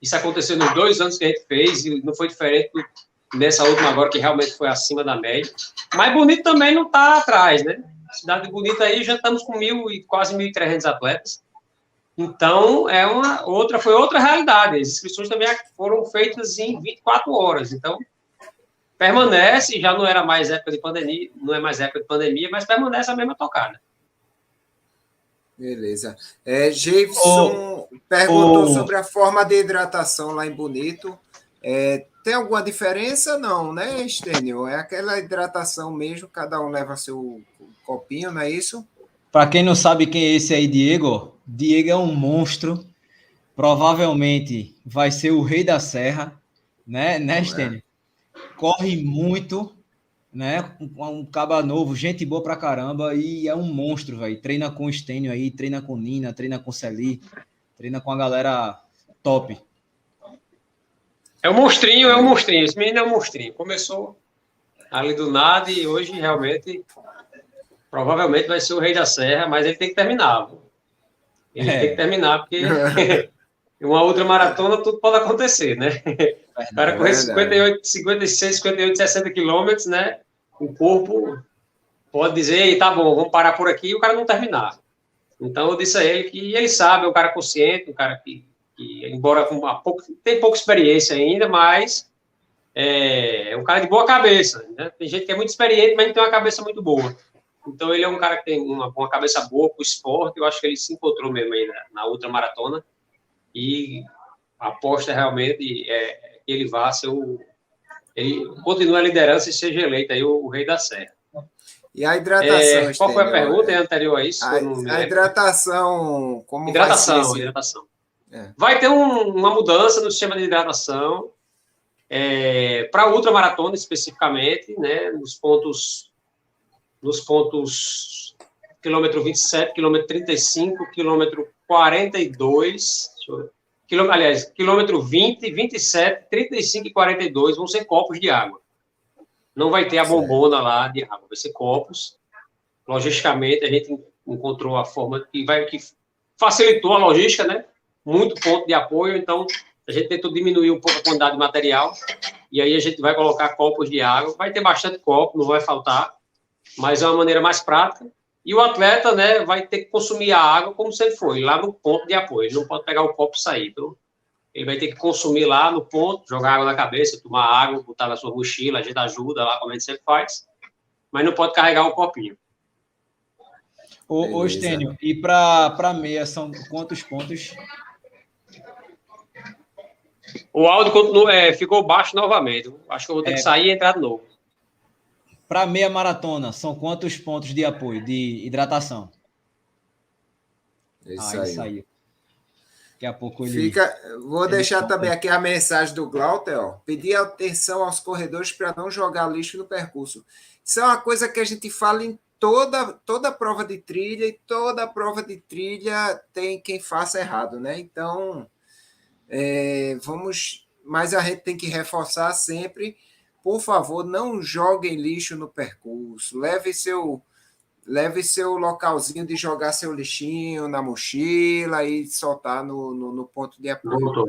Isso aconteceu nos dois anos que a gente fez e não foi diferente nessa última agora, que realmente foi acima da média. Mas Bonito também não está atrás, né? Cidade Bonita aí já estamos com mil e quase 1.300 atletas. Então, é uma outra, foi outra realidade. As inscrições também foram feitas em 24 horas. Então, permanece, já não era mais época de pandemia, não é mais época de pandemia, mas permanece a mesma tocada. Beleza. É, Jason oh, perguntou oh. sobre a forma de hidratação lá em Bonito. É, tem alguma diferença? Não, né, Estênio? É aquela hidratação mesmo, cada um leva seu copinho, não é isso? Para quem não sabe quem é esse aí, Diego, Diego é um monstro. Provavelmente vai ser o rei da serra, né, né, é. Estênio? Corre muito, né? Um, um caba novo, gente boa pra caramba e é um monstro, velho. Treina com o Stênio aí, treina com Nina, treina com Celi, treina com a galera top. É um monstrinho, é um monstrinho. Esse menino é um monstrinho. Começou ali do nada e hoje realmente provavelmente vai ser o rei da serra, mas ele tem que terminar. Ele é. tem que terminar porque uma outra maratona tudo pode acontecer, né? o cara correr 58, 56, 58, 60 quilômetros, né? O corpo pode dizer, tá bom, vamos parar por aqui e o cara não terminar. Então eu disse a ele que ele sabe, é um cara consciente, um cara que, que embora com pouco, tem pouca experiência ainda, mas é, é, um cara de boa cabeça. Né? Tem gente que é muito experiente, mas não tem uma cabeça muito boa. Então ele é um cara que tem uma, uma cabeça boa para o esporte. Eu acho que ele se encontrou mesmo aí na, na outra maratona e aposta realmente é que ele vá ser o. Ele continue a liderança e seja eleito aí o, o rei da Serra. E a hidratação. É, qual foi a pergunta é anterior a isso? A, a hidratação, como hidratação, vai hidratação. É. Vai ter um, uma mudança no sistema de hidratação é, para a ultramaratona especificamente, né, nos pontos nos pontos quilômetro 27, quilômetro 35, quilômetro 42, deixa eu ver, quilômetro, aliás, quilômetro 20, 27, 35 e 42 vão ser copos de água. Não vai ter a bombona lá de água, vai ser copos. Logisticamente, a gente encontrou a forma que vai que facilitou a logística, né? Muito ponto de apoio, então a gente tentou diminuir um pouco a quantidade de material e aí a gente vai colocar copos de água. Vai ter bastante copo, não vai faltar, mas é uma maneira mais prática e o atleta, né, vai ter que consumir a água como se ele foi, lá no ponto de apoio. Ele não pode pegar o copo e sair. Então, ele vai ter que consumir lá no ponto, jogar água na cabeça, tomar água, botar na sua mochila, a gente ajuda lá, como a gente sempre faz. Mas não pode carregar o copinho. Ô, ô Estênio, e para meia são quantos pontos? O áudio continua, é, ficou baixo novamente. Acho que eu vou ter é, que sair e entrar de novo. Para meia maratona, são quantos pontos de apoio, de hidratação? Isso ah, aí. Isso aí. Daqui a pouco ele. Fica, vou ele deixar também aqui a mensagem do Glauter, ó. Pedir atenção aos corredores para não jogar lixo no percurso. Isso é uma coisa que a gente fala em toda, toda prova de trilha, e toda prova de trilha tem quem faça errado, né? Então, é, vamos. Mas a gente tem que reforçar sempre. Por favor, não joguem lixo no percurso. Leve seu leve seu localzinho de jogar seu lixinho na mochila e soltar no, no, no ponto de apoio.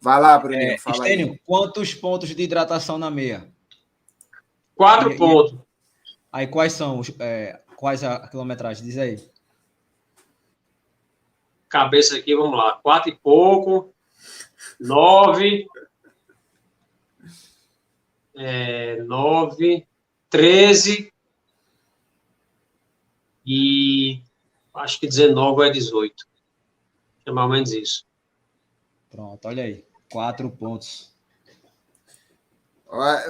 Vai lá, Bruninho, é, fala Estênio, aí. quantos pontos de hidratação na meia? Quatro e, pontos. Aí quais são os, é, quais a quilometragem? Diz aí. Cabeça aqui, vamos lá. Quatro e pouco. Nove. É, nove. Treze e acho que 19 é 18. É mais ou menos isso. Pronto, olha aí. Quatro pontos.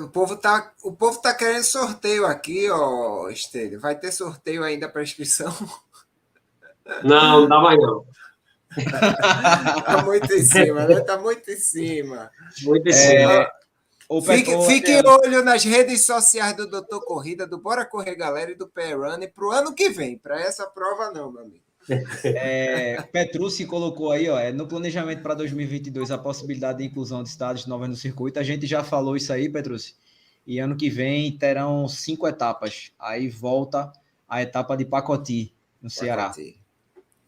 O povo tá, o povo tá querendo sorteio aqui, ó, Estênio. Vai ter sorteio ainda para inscrição? Não, não dá mais não. tá muito em cima, né? Tá muito em cima. Muito em cima. É, Fique, fique é... olho nas redes sociais do Doutor Corrida, do Bora Correr Galera e do P-Run para o ano que vem. Para essa prova, não, meu amigo. É, Petrucci colocou aí, ó, é, no planejamento para 2022 a possibilidade de inclusão de estados novos no circuito. A gente já falou isso aí, Petrucci. E ano que vem terão cinco etapas. Aí volta a etapa de Pacoti, no Pacoti. Ceará.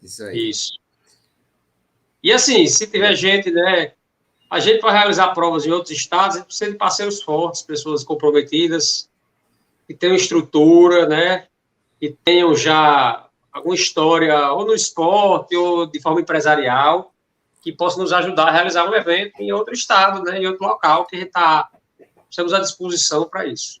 Isso aí. Isso. E assim, se tiver gente, né, a gente, para realizar provas em outros estados, a gente precisa de parceiros fortes, pessoas comprometidas, que tenham estrutura, né? Que tenham já alguma história, ou no esporte, ou de forma empresarial, que possa nos ajudar a realizar um evento em outro estado, né? Em outro local, que a gente está estamos à disposição para isso.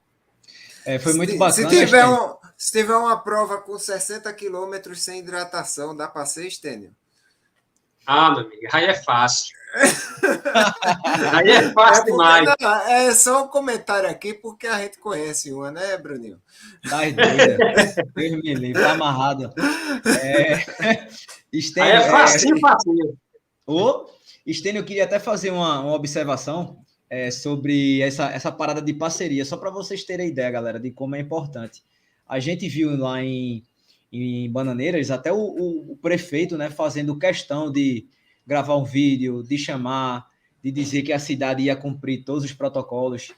É, foi muito se, bacana. Se tiver, um, se tiver uma prova com 60 quilômetros sem hidratação, dá para ser, Estênio? Ah, meu amigo, aí é fácil. Aí é fácil é demais. Não, é só um comentário aqui, porque a gente conhece uma, né, Bruninho? Das doidas. Deus me livre, tá amarrado. É... Estênio, Aí é fácil, é... fácil. Ô, Estênio, eu queria até fazer uma, uma observação é, sobre essa, essa parada de parceria, só para vocês terem ideia, galera, de como é importante. A gente viu lá em, em Bananeiras até o, o, o prefeito né, fazendo questão de gravar um vídeo, de chamar, de dizer que a cidade ia cumprir todos os protocolos.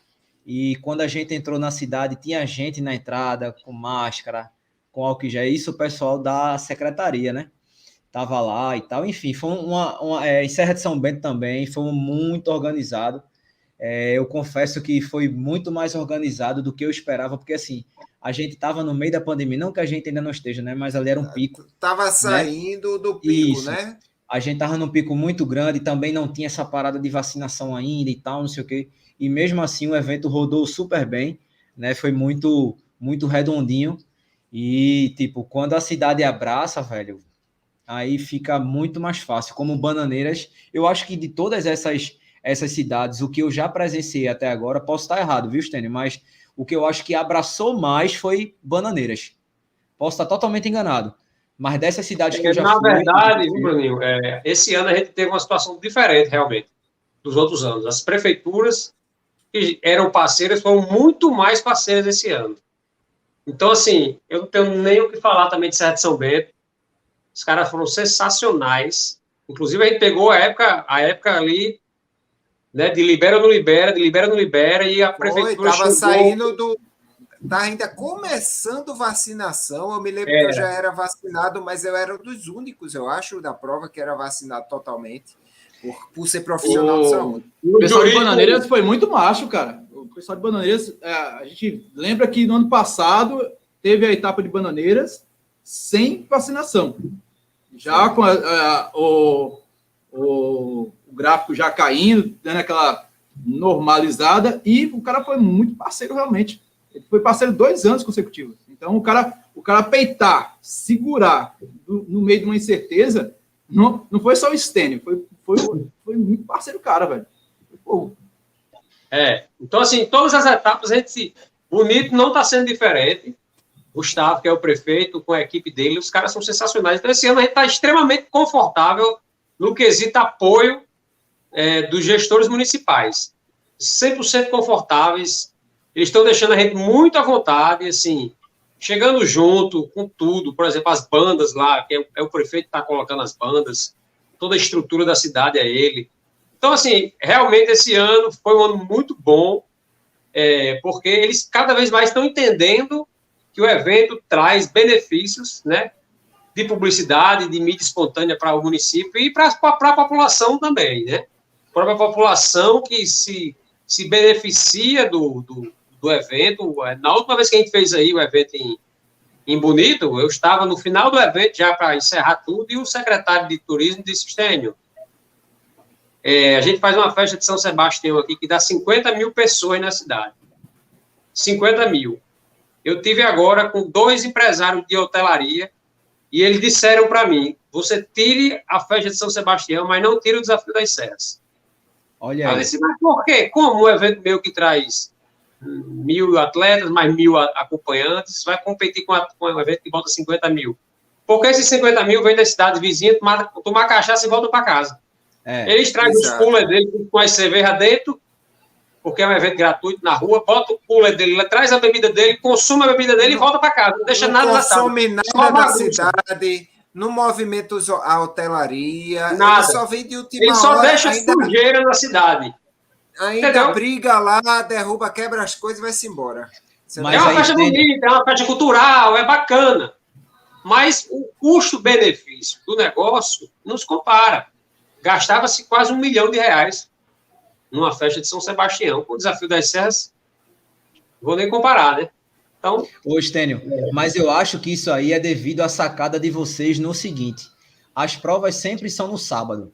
E quando a gente entrou na cidade, tinha gente na entrada com máscara, com álcool gel. Isso o pessoal da secretaria, né? Tava lá e tal. Enfim, foi uma, uma é, em Serra de São Bento também, foi muito organizado. É, eu confesso que foi muito mais organizado do que eu esperava, porque assim, a gente estava no meio da pandemia, não que a gente ainda não esteja, né? Mas ali era um pico. Tava né? saindo né? do pico, Isso. né? A gente estava num pico muito grande, também não tinha essa parada de vacinação ainda e tal, não sei o quê. E mesmo assim o evento rodou super bem, né? Foi muito, muito redondinho. E, tipo, quando a cidade abraça, velho, aí fica muito mais fácil. Como Bananeiras, eu acho que de todas essas, essas cidades, o que eu já presenciei até agora, posso estar errado, viu, Stênio? Mas o que eu acho que abraçou mais foi Bananeiras. Posso estar totalmente enganado. Mas dessas cidades que eu já Na fui, verdade, eu... Bruninho, é, esse ano a gente teve uma situação diferente, realmente, dos outros anos. As prefeituras que eram parceiras foram muito mais parceiras esse ano. Então, assim, eu não tenho nem o que falar também de Serra de São Bento. Os caras foram sensacionais. Inclusive, a gente pegou a época, a época ali, né, de libera ou não libera, de libera ou não libera, e a prefeitura. Estava saindo do, Está ainda começando vacinação. Eu me lembro que eu já era vacinado, mas eu era um dos únicos, eu acho, da prova que era vacinado totalmente, por, por ser profissional o... de saúde. O pessoal de Bananeiras foi muito macho, cara. O pessoal de Bananeiras, é, a gente lembra que no ano passado teve a etapa de Bananeiras sem vacinação. Já com a, a, o, o, o gráfico já caindo, dando aquela normalizada, e o cara foi muito parceiro realmente. Ele foi parceiro dois anos consecutivos. Então, o cara, o cara peitar, segurar no, no meio de uma incerteza, não, não foi só o Stênio, foi, foi, foi muito parceiro cara, velho. Pô. É, então assim, todas as etapas a gente bonito não está sendo diferente. Gustavo, que é o prefeito, com a equipe dele, os caras são sensacionais. Então, esse ano a gente está extremamente confortável no quesito apoio é, dos gestores municipais. 100% confortáveis, eles estão deixando a gente muito à vontade, assim, chegando junto com tudo, por exemplo, as bandas lá, que é, é o prefeito que está colocando as bandas, toda a estrutura da cidade é ele. Então, assim, realmente esse ano foi um ano muito bom, é, porque eles cada vez mais estão entendendo que o evento traz benefícios, né, de publicidade, de mídia espontânea para o município e para a população também, né? A própria população que se, se beneficia do, do, do, evento. Na última vez que a gente fez aí o evento em, em Bonito, eu estava no final do evento já para encerrar tudo e o secretário de turismo disse, Stênio, é, a gente faz uma festa de São Sebastião aqui que dá 50 mil pessoas na cidade. 50 mil. Eu tive agora com dois empresários de hotelaria e eles disseram para mim: você tire a festa de São Sebastião, mas não tire o desafio das serras. Olha aí. Disse, mas por quê? Como um evento meu que traz mil atletas, mais mil acompanhantes, vai competir com, a, com um evento que bota 50 mil? Porque esses 50 mil vêm da cidade vizinha tomar, tomar cachaça e voltam para casa. É, Eles trazem os coolers dele com as cerveja dentro, porque é um evento gratuito na rua, bota o cooler dele, traz a bebida dele, consuma a bebida dele e volta para casa. Não deixa não nada consome na nada da cidade, não movimenta a hotelaria, nada. ele só vem de última Ele só hora, deixa ainda, sujeira na cidade. Ainda Entendeu? briga lá, derruba, quebra as coisas e vai-se embora. Mas é uma festa tem... bonita, é uma festa cultural, é bacana. Mas o custo-benefício do negócio não se compara gastava-se quase um milhão de reais numa festa de São Sebastião. Com o desafio das serras, vou nem comparar, né? Então. Ô, Estênio, mas eu acho que isso aí é devido à sacada de vocês no seguinte: as provas sempre são no sábado.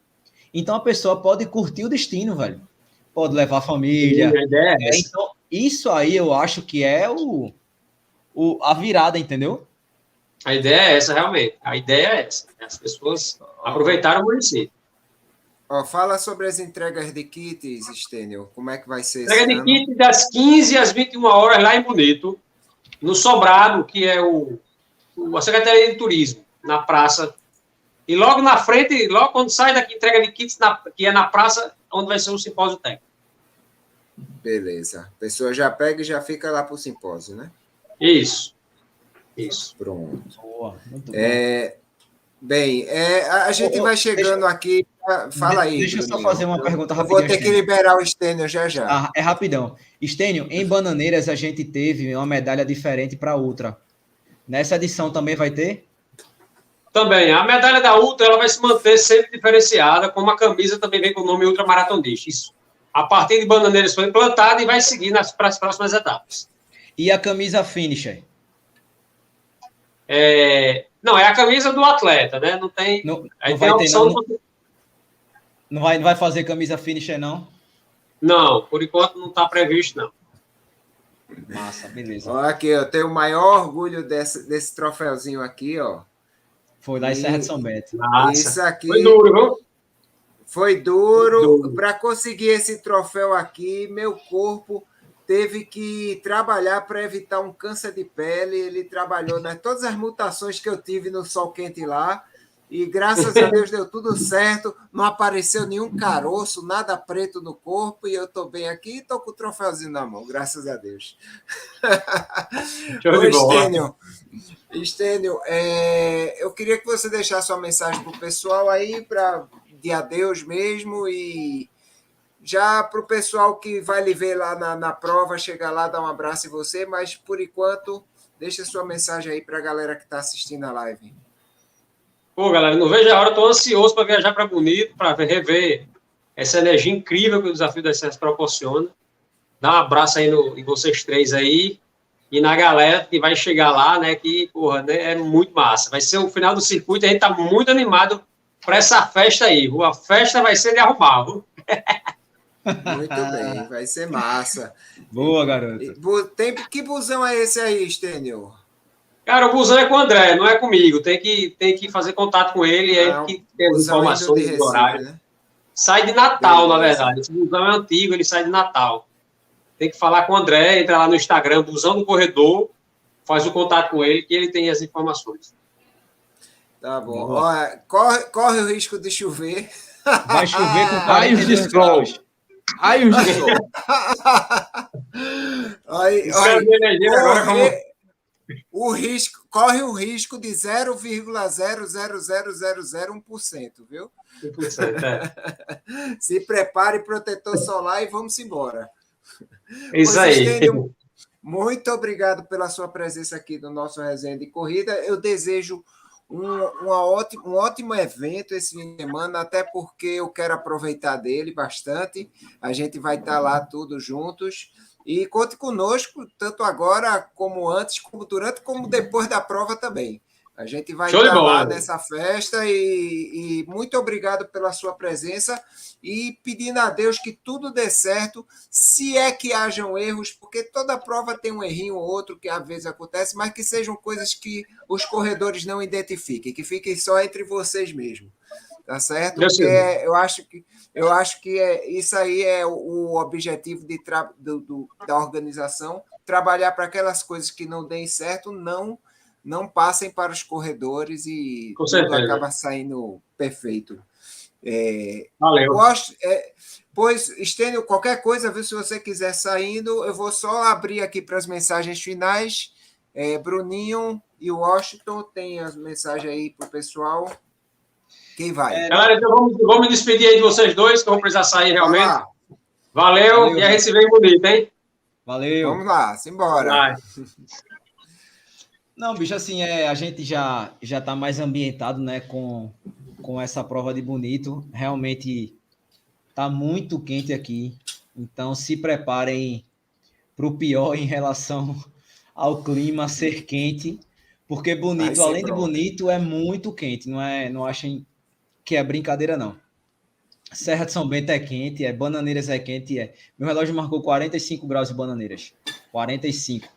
Então a pessoa pode curtir o destino, velho. Pode levar a família. É, é então, isso aí eu acho que é o, o, a virada, entendeu? A ideia é essa, realmente. A ideia é essa. As pessoas aproveitaram o município. Ó, fala sobre as entregas de kits, Stênio. Como é que vai ser Entrega de ano? kit das 15 às 21 horas lá em Bonito, no Sobrado, que é o, o, a Secretaria de Turismo, na praça. E logo na frente, logo quando sai daqui, entrega de kits, na, que é na praça, onde vai ser o simpósio técnico. Beleza. A pessoa já pega e já fica lá para o simpósio, né? Isso. Isso. Pronto. Boa, é, bem, é, a gente vai chegando deixa... aqui Fala aí. Deixa eu só fazer uma pergunta rapidinho. Vou ter que liberar o Estênio já já. Ah, é rapidão. Estênio, em Bananeiras a gente teve uma medalha diferente para outra. Nessa edição também vai ter? Também. A medalha da Ultra ela vai se manter sempre diferenciada, como a camisa também vem com o nome Ultra Maratonista. Isso. A partir de Bananeiras foi implantada e vai seguir nas para as próximas etapas. E a camisa finisher? É... Não, é a camisa do atleta, né? Não tem. Não, não vai ter, não, do... Não vai, não vai fazer camisa finisher, não? Não, por enquanto não está previsto, não. Massa, beleza. Olha aqui, eu tenho o maior orgulho desse, desse troféuzinho aqui, ó. Foi da Serra de São Bento. Nossa. Isso aqui. Foi duro, viu? Foi duro. duro. Para conseguir esse troféu aqui, meu corpo teve que trabalhar para evitar um câncer de pele. Ele trabalhou nas né? todas as mutações que eu tive no sol quente lá. E graças a Deus deu tudo certo, não apareceu nenhum caroço, nada preto no corpo, e eu estou bem aqui e estou com o troféuzinho na mão, graças a Deus. Show Estênio é, eu queria que você deixasse uma mensagem para o pessoal aí, para de adeus mesmo, e já para o pessoal que vai lhe ver lá na, na prova, chegar lá, dar um abraço em você, mas por enquanto, deixa sua mensagem aí para a galera que está assistindo a live. Pô, galera, não vejo a hora, estou ansioso para viajar para Bonito, para rever essa energia incrível que o Desafio das Serras proporciona. Dá um abraço aí no, em vocês três aí e na galera que vai chegar lá, né, que, porra, né, é muito massa. Vai ser o final do circuito, a gente tá muito animado para essa festa aí. A festa vai ser de arrumar, viu? Muito bem, vai ser massa. Boa, garoto. Tem, que busão é esse aí, Stênio? Cara, o busão é com o André, não é comigo. Tem que, tem que fazer contato com ele, é ele que tem as informações do horário. Né? Sai de Natal, Beleza. na verdade. Esse busão é antigo, ele sai de Natal. Tem que falar com o André, entra lá no Instagram, busão do corredor, faz o contato com ele, que ele tem as informações. Tá bom. Olha, corre, corre o risco de chover. Vai chover com raios de sol. Raios de sol. aí, olha, o risco, corre o risco de 0,00001%, viu? 1%, é. Se prepare protetor solar e vamos embora. Isso aí. muito obrigado pela sua presença aqui no nosso resenha de corrida. Eu desejo um, uma ótimo, um ótimo evento esse fim de semana, até porque eu quero aproveitar dele bastante. A gente vai estar lá todos juntos. E conte conosco, tanto agora como antes, como durante, como depois da prova também. A gente vai estar lá nessa festa e, e, muito obrigado pela sua presença e pedindo a Deus que tudo dê certo, se é que hajam erros, porque toda prova tem um errinho ou outro que às vezes acontece, mas que sejam coisas que os corredores não identifiquem, que fiquem só entre vocês mesmos. Tá certo? Porque eu acho que eu acho que é, isso aí é o, o objetivo de do, do, da organização, trabalhar para aquelas coisas que não deem certo, não não passem para os corredores e tudo acaba saindo perfeito. É, Valeu. Gosto, é, pois, Estênio, qualquer coisa, viu, se você quiser saindo, eu vou só abrir aqui para as mensagens finais. É, Bruninho e Washington tem as mensagens aí para o pessoal. Quem vai? É, Galera, então vamos, vamos despedir aí de vocês dois, que eu vou precisar sair realmente. Valeu, Valeu, e a gente se vê bonito, hein? Valeu. Vamos lá, simbora. Vai. Não, bicho, assim, é, a gente já já tá mais ambientado, né, com, com essa prova de bonito. Realmente tá muito quente aqui. Então se preparem para o pior em relação ao clima ser quente, porque bonito, além pronto. de bonito, é muito quente. Não é, não achem que é brincadeira não. Serra de São Bento é quente, é Bananeiras é quente, é. Meu relógio marcou 45 graus de Bananeiras. 45.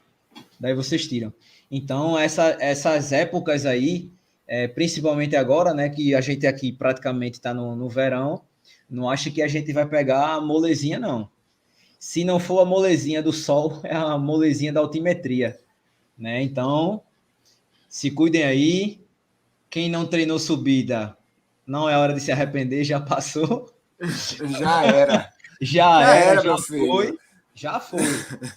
Daí vocês tiram. Então, essa, essas épocas aí, é, principalmente agora, né, que a gente aqui praticamente está no, no verão, não acha que a gente vai pegar a molezinha, não. Se não for a molezinha do sol, é a molezinha da altimetria. Né? Então, se cuidem aí. Quem não treinou subida, não é hora de se arrepender, já passou. Já era. já, já era, já foi. Já foi.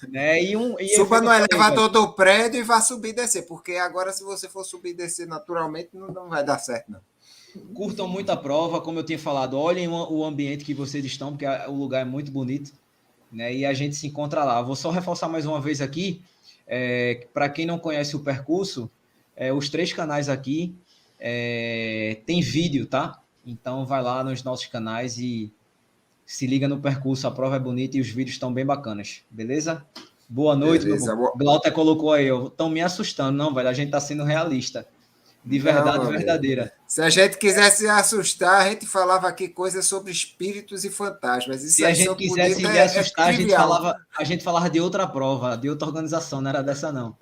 né? E um, e Suba no elevador do prédio e vá subir e descer, porque agora, se você for subir e descer naturalmente, não, não vai dar certo, não. Curtam muito a prova, como eu tinha falado, olhem o ambiente que vocês estão, porque o lugar é muito bonito, né? E a gente se encontra lá. Vou só reforçar mais uma vez aqui, é, para quem não conhece o percurso, é, os três canais aqui é, tem vídeo, tá? Então vai lá nos nossos canais e se liga no percurso, a prova é bonita e os vídeos estão bem bacanas, beleza? Boa noite, beleza, meu Glauter colocou aí, estão me assustando, não, velho, a gente tá sendo realista. De verdade não, verdadeira. Se a gente quisesse assustar, a gente falava aqui coisas sobre espíritos e fantasmas. Isso Se a gente quisesse me é, assustar, é a, gente falava, a gente falava de outra prova, de outra organização, não era dessa, não.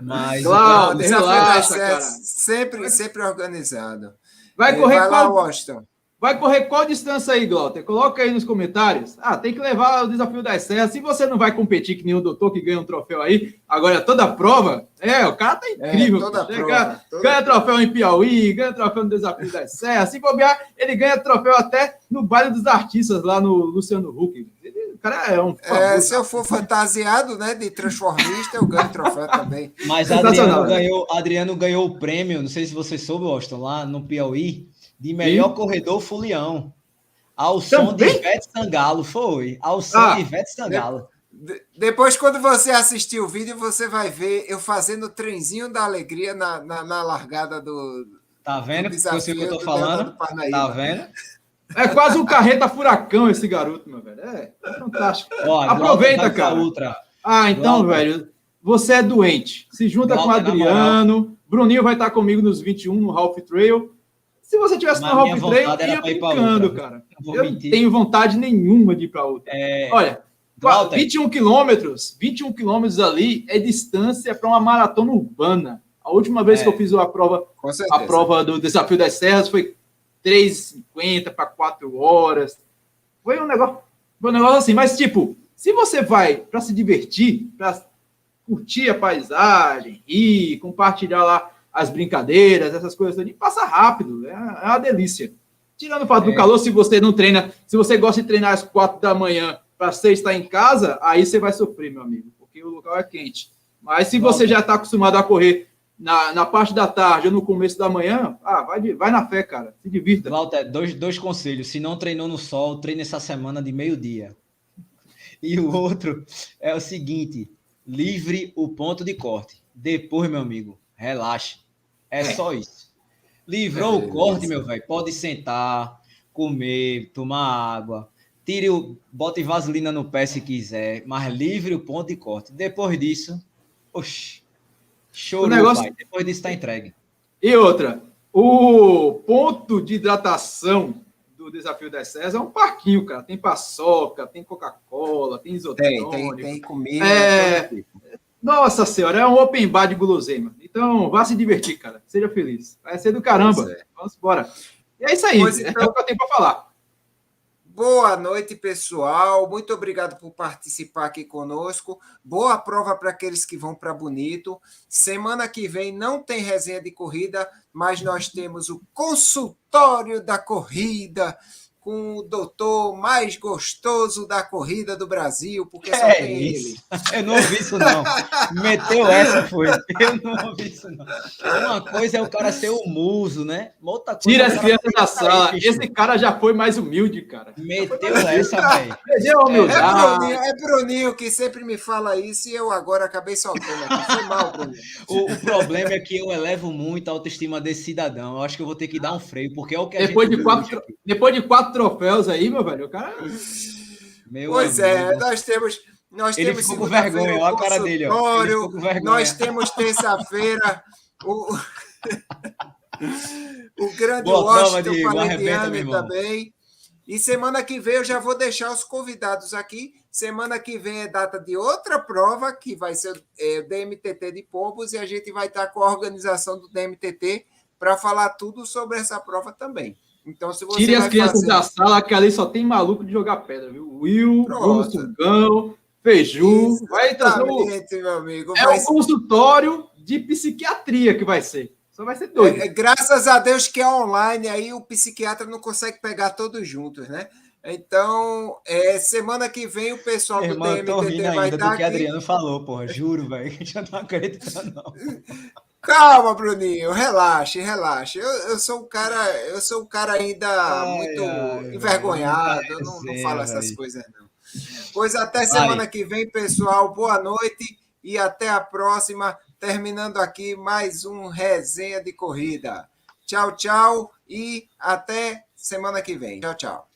Mas claro, relaxa, sempre, sempre organizado. Vai correr vai lá, Washington. Vai correr qual distância aí, Glauter? Coloca aí nos comentários. Ah, tem que levar o desafio das serras. Se você não vai competir que nem o doutor que ganha um troféu aí, agora toda prova, é, o cara tá incrível. É, toda prova, toda ganha troféu em Piauí, ganha troféu no desafio das serras. Se bobear, ele ganha troféu até no baile dos artistas lá no Luciano Huck. o cara é um é, Se eu for fantasiado, né, de transformista, eu ganho troféu também. Mas Adriano ganhou, Adriano ganhou o prêmio, não sei se você soube, Austin, lá no Piauí de melhor Sim. corredor fulião. Ao som Também? de Ivete Sangalo, foi. Ao som ah, de Ivete Sangalo. De, depois, quando você assistir o vídeo, você vai ver eu fazendo o trenzinho da alegria na, na, na largada do. Tá vendo? Do que eu tô falando? Tá vendo? É quase um carreta furacão esse garoto, meu velho. É, é fantástico. Aproveita, cara. Ultra. Ah, então, Glauber. velho, você é doente. Se junta Glauber, com o Adriano. Bruninho vai estar comigo nos 21 no Half Trail. Se você tivesse no Half Trail, ia brincando, cara. Eu não tenho vontade nenhuma de ir para outra. É... Olha, Walter. 21 quilômetros, 21 quilômetros ali é distância para uma maratona urbana. A última vez É. que eu fiz a prova, a prova do Desafio das Serras foi 3,50 para 4 horas. Foi um negócio, foi um negócio assim, mas tipo, se você vai para se divertir, para curtir a paisagem, rir, compartilhar lá as brincadeiras, essas coisas, ali, passa rápido, é, é uma delícia. Tirando o fato do É. calor, se você não treina, se você gosta de treinar às quatro da manhã para você estar em casa, aí você vai sofrer, meu amigo, porque o local é quente. Mas se você já está acostumado a correr na, na parte da tarde ou no começo da manhã, ah, vai, de- vai na fé, cara. Se divirta. Walter, dois, dois conselhos. Se não treinou no sol, treine essa semana de meio-dia. E o outro é o seguinte: livre o ponto de corte. Depois, meu amigo, relaxe. É, só isso. Livrou o corte, meu velho. Pode sentar, comer, tomar água. Tire o. Bote vaselina no pé se quiser, mas livre o ponto de corte. Depois disso, oxi. Show, O negócio- pai. Depois disso tá entregue. E outra, o ponto de hidratação do Desafio das Serras é um parquinho, cara. Tem paçoca, tem Coca-Cola, tem Tem, isotônico. tem, tem comida. É. Nossa senhora, é um open bar de guloseima. Então, vá se divertir, cara. Seja feliz. Vai ser do caramba. É. Vamos embora. E é isso aí. Pois É então- o que eu tenho para falar. Boa noite, pessoal. Muito obrigado por participar aqui conosco. Boa prova para aqueles que vão para Bonito. Semana que vem não tem resenha de corrida, mas nós temos o consultório da corrida com o doutor mais gostoso da corrida do Brasil, porque só É tem ele. isso. Eu não ouvi isso, não. Meteu essa, foi. Eu não ouvi isso, não. Uma coisa é o cara ser o muso, né? Outra coisa Tira é as crianças da sala. bicho. Esse cara já foi mais humilde, cara. Meteu essa, velho. Perdeu a É humildade. Bruninho, é Bruninho que sempre me fala isso e eu agora acabei soltando aqui. Foi mal, Bruninho. O, o problema é que eu elevo muito a autoestima desse cidadão. Eu acho que eu vou ter que dar um freio, porque é o que a Depois gente de, quatro, depois de quatro troféus aí, meu velho, o cara. Meu Pois amigo. é, nós temos. Nós Ele temos ficou com vergonha, olha a cara dele, ó. Ele ficou com vergonha. Nós temos terça-feira o, o grande Boa Washington meu irmão. também. E semana que vem eu já vou deixar os convidados aqui. Semana que vem é data de outra prova, que vai ser é, o DMTT de Pombos, e a gente vai estar com a organização do DMTT para falar tudo sobre essa prova também. Então, se você Tire as crianças fazer- da sala, que ali só tem maluco de jogar pedra, viu? Will. Bruno Sungão, Feiju. Vai trazer o- meu amigo. É Vai um consultório de psiquiatria que vai ser. Só vai ser doido. É, é, graças a Deus que é online, aí o psiquiatra não consegue pegar todos juntos, né? Então, é, semana que vem o pessoal do irmão, eu tô DMTT rindo vai ainda estar do que aqui. Adriano falou, porra. Juro, velho. Já não acreditando, não. Calma, Bruninho, relaxe, relaxe. Eu, eu sou um cara, eu sou um cara ainda Ai, muito ai, envergonhado, eu não, não falo essas coisas, não. Pois até semana que vem, pessoal. Boa noite e até a próxima. Terminando aqui mais um resenha de corrida. Tchau, tchau e até semana que vem. Tchau, tchau.